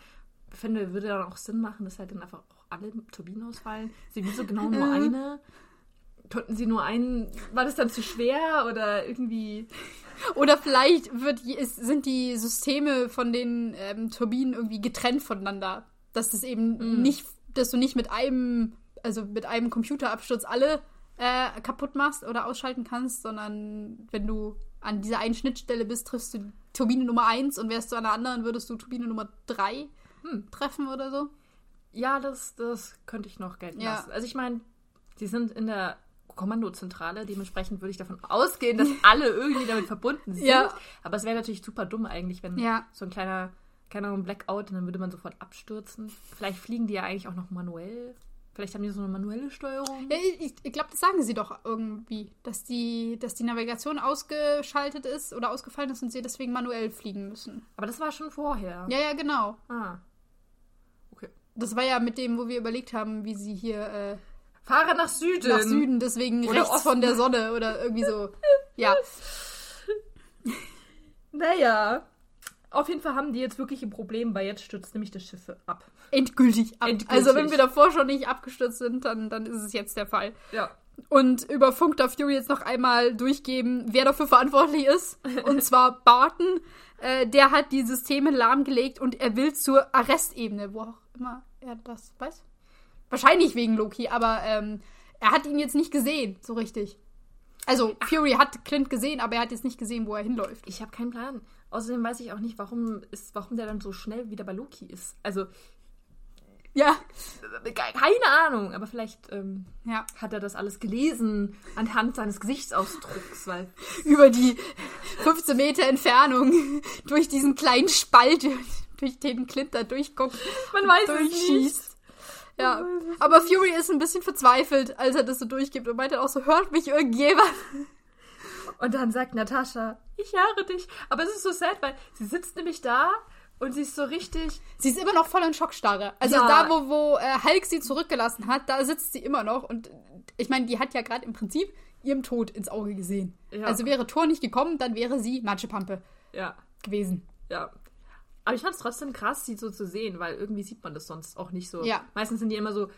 Finde, würde dann auch Sinn machen, dass halt dann einfach auch alle Turbinen ausfallen. Sie wieso genau [LAUGHS] nur eine? Konnten sie nur einen, war das dann zu schwer oder irgendwie. Oder vielleicht wird, sind die Systeme von den ähm, Turbinen irgendwie getrennt voneinander. Dass das eben Mm. nicht, dass du nicht mit einem, also mit einem Computerabsturz alle äh, kaputt machst oder ausschalten kannst, sondern wenn du an dieser einen Schnittstelle bist, triffst du Turbine Nummer 1 und wärst du an der anderen, würdest du Turbine Nummer 3 Hm. treffen oder so. Ja, das, das könnte ich noch gelten Ja. lassen. Also ich meine, sie sind in der Kommandozentrale, dementsprechend würde ich davon ausgehen, dass [LAUGHS] alle irgendwie damit verbunden sind. Ja. Aber es wäre natürlich super dumm eigentlich, wenn Ja. so ein kleiner, keine Ahnung, Blackout und dann würde man sofort abstürzen. Vielleicht fliegen die ja eigentlich auch noch manuell. Vielleicht haben die so eine manuelle Steuerung. Ja, ich, ich glaube, das sagen sie doch irgendwie, dass die, dass die Navigation ausgeschaltet ist oder ausgefallen ist und sie deswegen manuell fliegen müssen. Aber das war schon vorher. Ja, ja, genau. Ah. Das war ja mit dem, wo wir überlegt haben, wie sie hier äh, Fahre nach Süden. nach Süden, deswegen Oder rechts Osten. von der Sonne oder irgendwie so. [LAUGHS] Ja, Naja. Auf jeden Fall haben die jetzt wirklich ein Problem, weil jetzt stürzt nämlich das Schiff ab. endgültig ab. Endgültig. Also wenn wir davor schon nicht abgestürzt sind, dann, dann ist es jetzt der Fall. Ja. Und über Funk darf Fury jetzt noch einmal durchgeben, wer dafür verantwortlich ist. Und [LAUGHS] zwar Barton. Äh, der hat die Systeme lahmgelegt und er will zur Arrestebene, wo auch immer er das weiß. Wahrscheinlich wegen Loki, aber ähm, er hat ihn jetzt nicht gesehen, so richtig. Also, Fury hat Clint gesehen, aber er hat jetzt nicht gesehen, wo er hinläuft. Ich habe keinen Plan. Außerdem weiß ich auch nicht, warum, ist, warum der dann so schnell wieder bei Loki ist. Also, Ja. ke- keine Ahnung, aber vielleicht ähm, Ja. hat er das alles gelesen anhand seines Gesichtsausdrucks, weil Über die 15 Meter Entfernung, [LAUGHS] durch diesen kleinen Spalt, durch den Clint da durchguckt. man weiß durchschießt. Ja, aber Fury ist ein bisschen verzweifelt, als er das so durchgibt und meint dann auch so, hört mich irgendjemand? Und dann sagt Natascha, ich höre dich. Aber es ist so sad, weil sie sitzt nämlich da und sie ist so richtig. Sie ist immer noch voll in Schockstarre. Also Ja. da, wo, wo äh, Hulk sie zurückgelassen hat, da sitzt sie immer noch und ich meine, die hat ja gerade im Prinzip ihrem Tod ins Auge gesehen. Ja. Also wäre Thor nicht gekommen, dann wäre sie Matschepampe Ja, gewesen. ja. Aber ich fand es trotzdem krass, sie so zu sehen, weil irgendwie sieht man das sonst auch nicht so. Ja. Meistens sind die immer so,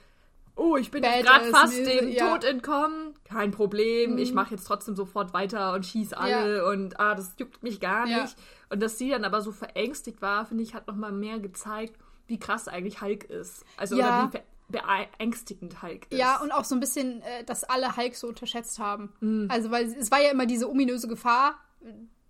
oh, ich bin gerade fast mäßig, dem ja. Mhm. Tod entkommen. Kein Problem, ich mache jetzt trotzdem sofort weiter und schieß alle und ah, das juckt mich gar Ja. nicht. Und dass sie dann aber so verängstigt war, finde ich, hat nochmal mehr gezeigt, wie krass eigentlich Hulk ist. Also Ja. oder wie beängstigend Hulk ist. Ja, und auch so ein bisschen, äh, dass alle Hulk so unterschätzt haben. Mhm. Also, weil es war ja immer diese ominöse Gefahr,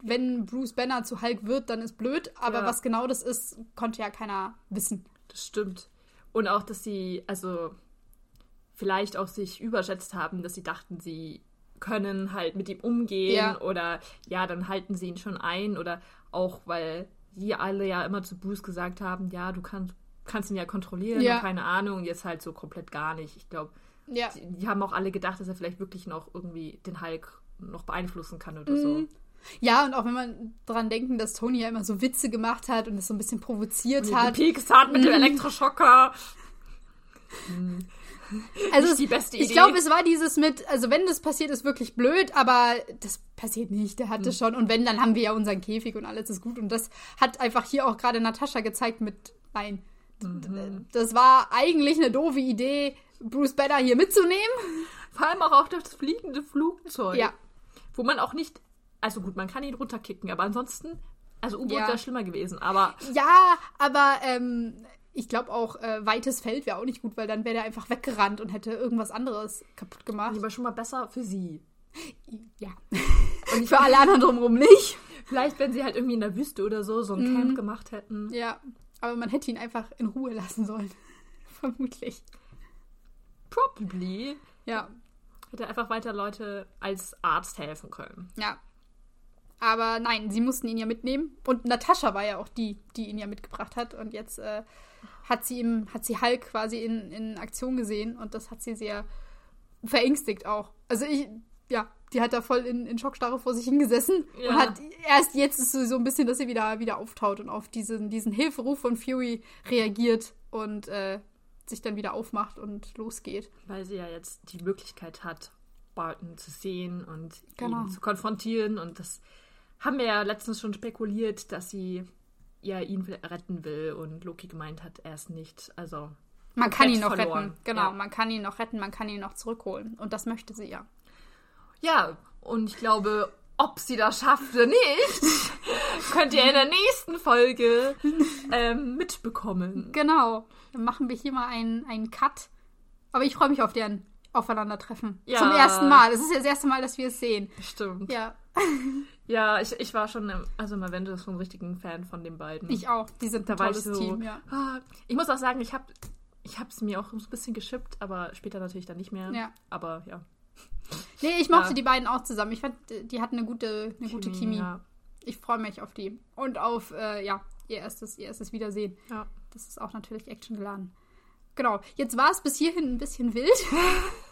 wenn Bruce Banner zu Hulk wird, dann ist blöd. Aber Ja. was genau das ist, konnte ja keiner wissen. Das stimmt. Und auch, dass sie, also vielleicht auch sich überschätzt haben, dass sie dachten, sie können halt mit ihm umgehen Ja. oder ja, dann halten sie ihn schon ein oder auch, weil die alle ja immer zu Bruce gesagt haben, ja, du kannst, kannst ihn ja kontrollieren Ja. keine Ahnung, jetzt halt so komplett gar nicht. Ich glaube, Ja. die, die haben auch alle gedacht, dass er vielleicht wirklich noch irgendwie den Hulk noch beeinflussen kann oder Mhm. so. Ja, und auch wenn man dran denken, dass Tony ja immer so Witze gemacht hat und es so ein bisschen provoziert Und hat. gepiekst hat mit dem Mhm. Elektroschocker. [LAUGHS] Also es, die beste ich Idee. glaube, es war dieses mit, also wenn das passiert, ist wirklich blöd, aber das passiert nicht, der Hm. hat es schon. Und wenn, dann haben wir ja unseren Käfig und alles ist gut. Und das hat einfach hier auch gerade Natascha gezeigt mit, nein, Mhm. das war eigentlich eine doofe Idee, Bruce Banner hier mitzunehmen. Vor allem auch auf das fliegende Flugzeug. Ja. Wo man auch nicht. Also gut, man kann ihn runterkicken, aber ansonsten. Also U-Boot Ja. wäre schlimmer gewesen, aber Ja, aber ähm, ich glaube auch, äh, weites Feld wäre auch nicht gut, weil dann wäre der einfach weggerannt und hätte irgendwas anderes kaputt gemacht. aber schon mal besser für sie. Ja. [LAUGHS] Und Für alle anderen drumherum nicht. vielleicht, wenn sie halt irgendwie in der Wüste oder so so ein Mhm. Camp gemacht hätten. Ja, aber man hätte ihn einfach in Ruhe lassen sollen. [LAUGHS] Vermutlich. Probably. Ja, Hätte einfach weiter Leute als Arzt helfen können. ja. Aber nein, sie mussten ihn ja mitnehmen. Und Natascha war ja auch die, die ihn ja mitgebracht hat. Und jetzt äh, hat sie ihm, hat sie Hulk quasi in, in Aktion gesehen und das hat sie sehr verängstigt auch. Also ich, ja, die hat da voll in, in Schockstarre vor sich hingesessen Ja. und hat erst jetzt ist so ein bisschen, dass sie wieder, wieder auftaut und auf diesen, diesen Hilferuf von Fury reagiert und äh, sich dann wieder aufmacht und losgeht. Weil sie ja jetzt die Möglichkeit hat, Barton zu sehen und Genau. ihn zu konfrontieren. Und das haben wir ja letztens schon spekuliert, dass sie ja ihn retten will und Loki gemeint hat, er ist nicht. Also Man kann ihn noch verloren. retten. Genau, Ja. man kann ihn noch retten, man kann ihn noch zurückholen. Und das möchte sie ja. Ja, und ich glaube, ob sie das schafft oder nicht, [LAUGHS] könnt ihr in der nächsten Folge ähm, mitbekommen. Genau. Dann machen wir hier mal einen, einen Cut. Aber ich freue mich auf deren Aufeinandertreffen. Ja. Zum ersten Mal. Es ist ja das erste Mal, dass wir es sehen. Stimmt. Ja, [LAUGHS] Ja, ich, ich war schon, im, also im Avengers schon ein richtigen Fan von den beiden. ich auch. Die sind ein da ich tolles so. Team, ja. ah, ich muss auch sagen, ich habe ich es mir auch ein bisschen geschippt, aber später natürlich dann nicht mehr. Ja. Aber ja. Nee, ich mochte Ja. die beiden auch zusammen. Ich fand, die hatten eine gute, eine gute Chemie. Ja. Ich freue mich auf die. Und auf, äh, ja, ihr erstes, ihr erstes Wiedersehen. ja. Das ist auch natürlich actiongeladen. Genau. Jetzt war es bis hierhin ein bisschen wild. [LAUGHS]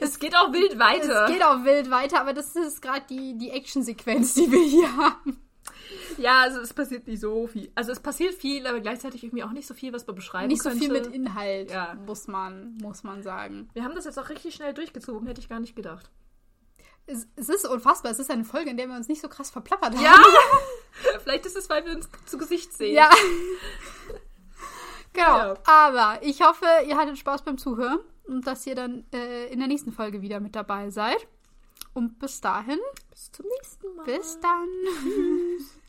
Es geht auch wild weiter. Es geht auch wild weiter, aber das ist gerade die, die Action-Sequenz, die wir hier haben. Ja, also es passiert nicht so viel. Also es passiert viel, aber gleichzeitig irgendwie auch nicht so viel, was man beschreiben Nicht so könnte. viel mit Inhalt, Ja. muss, man, muss man sagen. Wir haben das jetzt auch richtig schnell durchgezogen, hätte ich gar nicht gedacht. Es, es ist unfassbar. Es ist eine Folge, in der wir uns nicht so krass verplappert haben. Ja! [LAUGHS] Vielleicht ist es, weil wir uns zu Gesicht sehen. Ja. [LAUGHS] genau. Ja. Aber ich hoffe, ihr hattet Spaß beim Zuhören und dass ihr dann äh, in der nächsten Folge wieder mit dabei seid. Und bis dahin, Bis zum nächsten Mal. bis dann. [LAUGHS]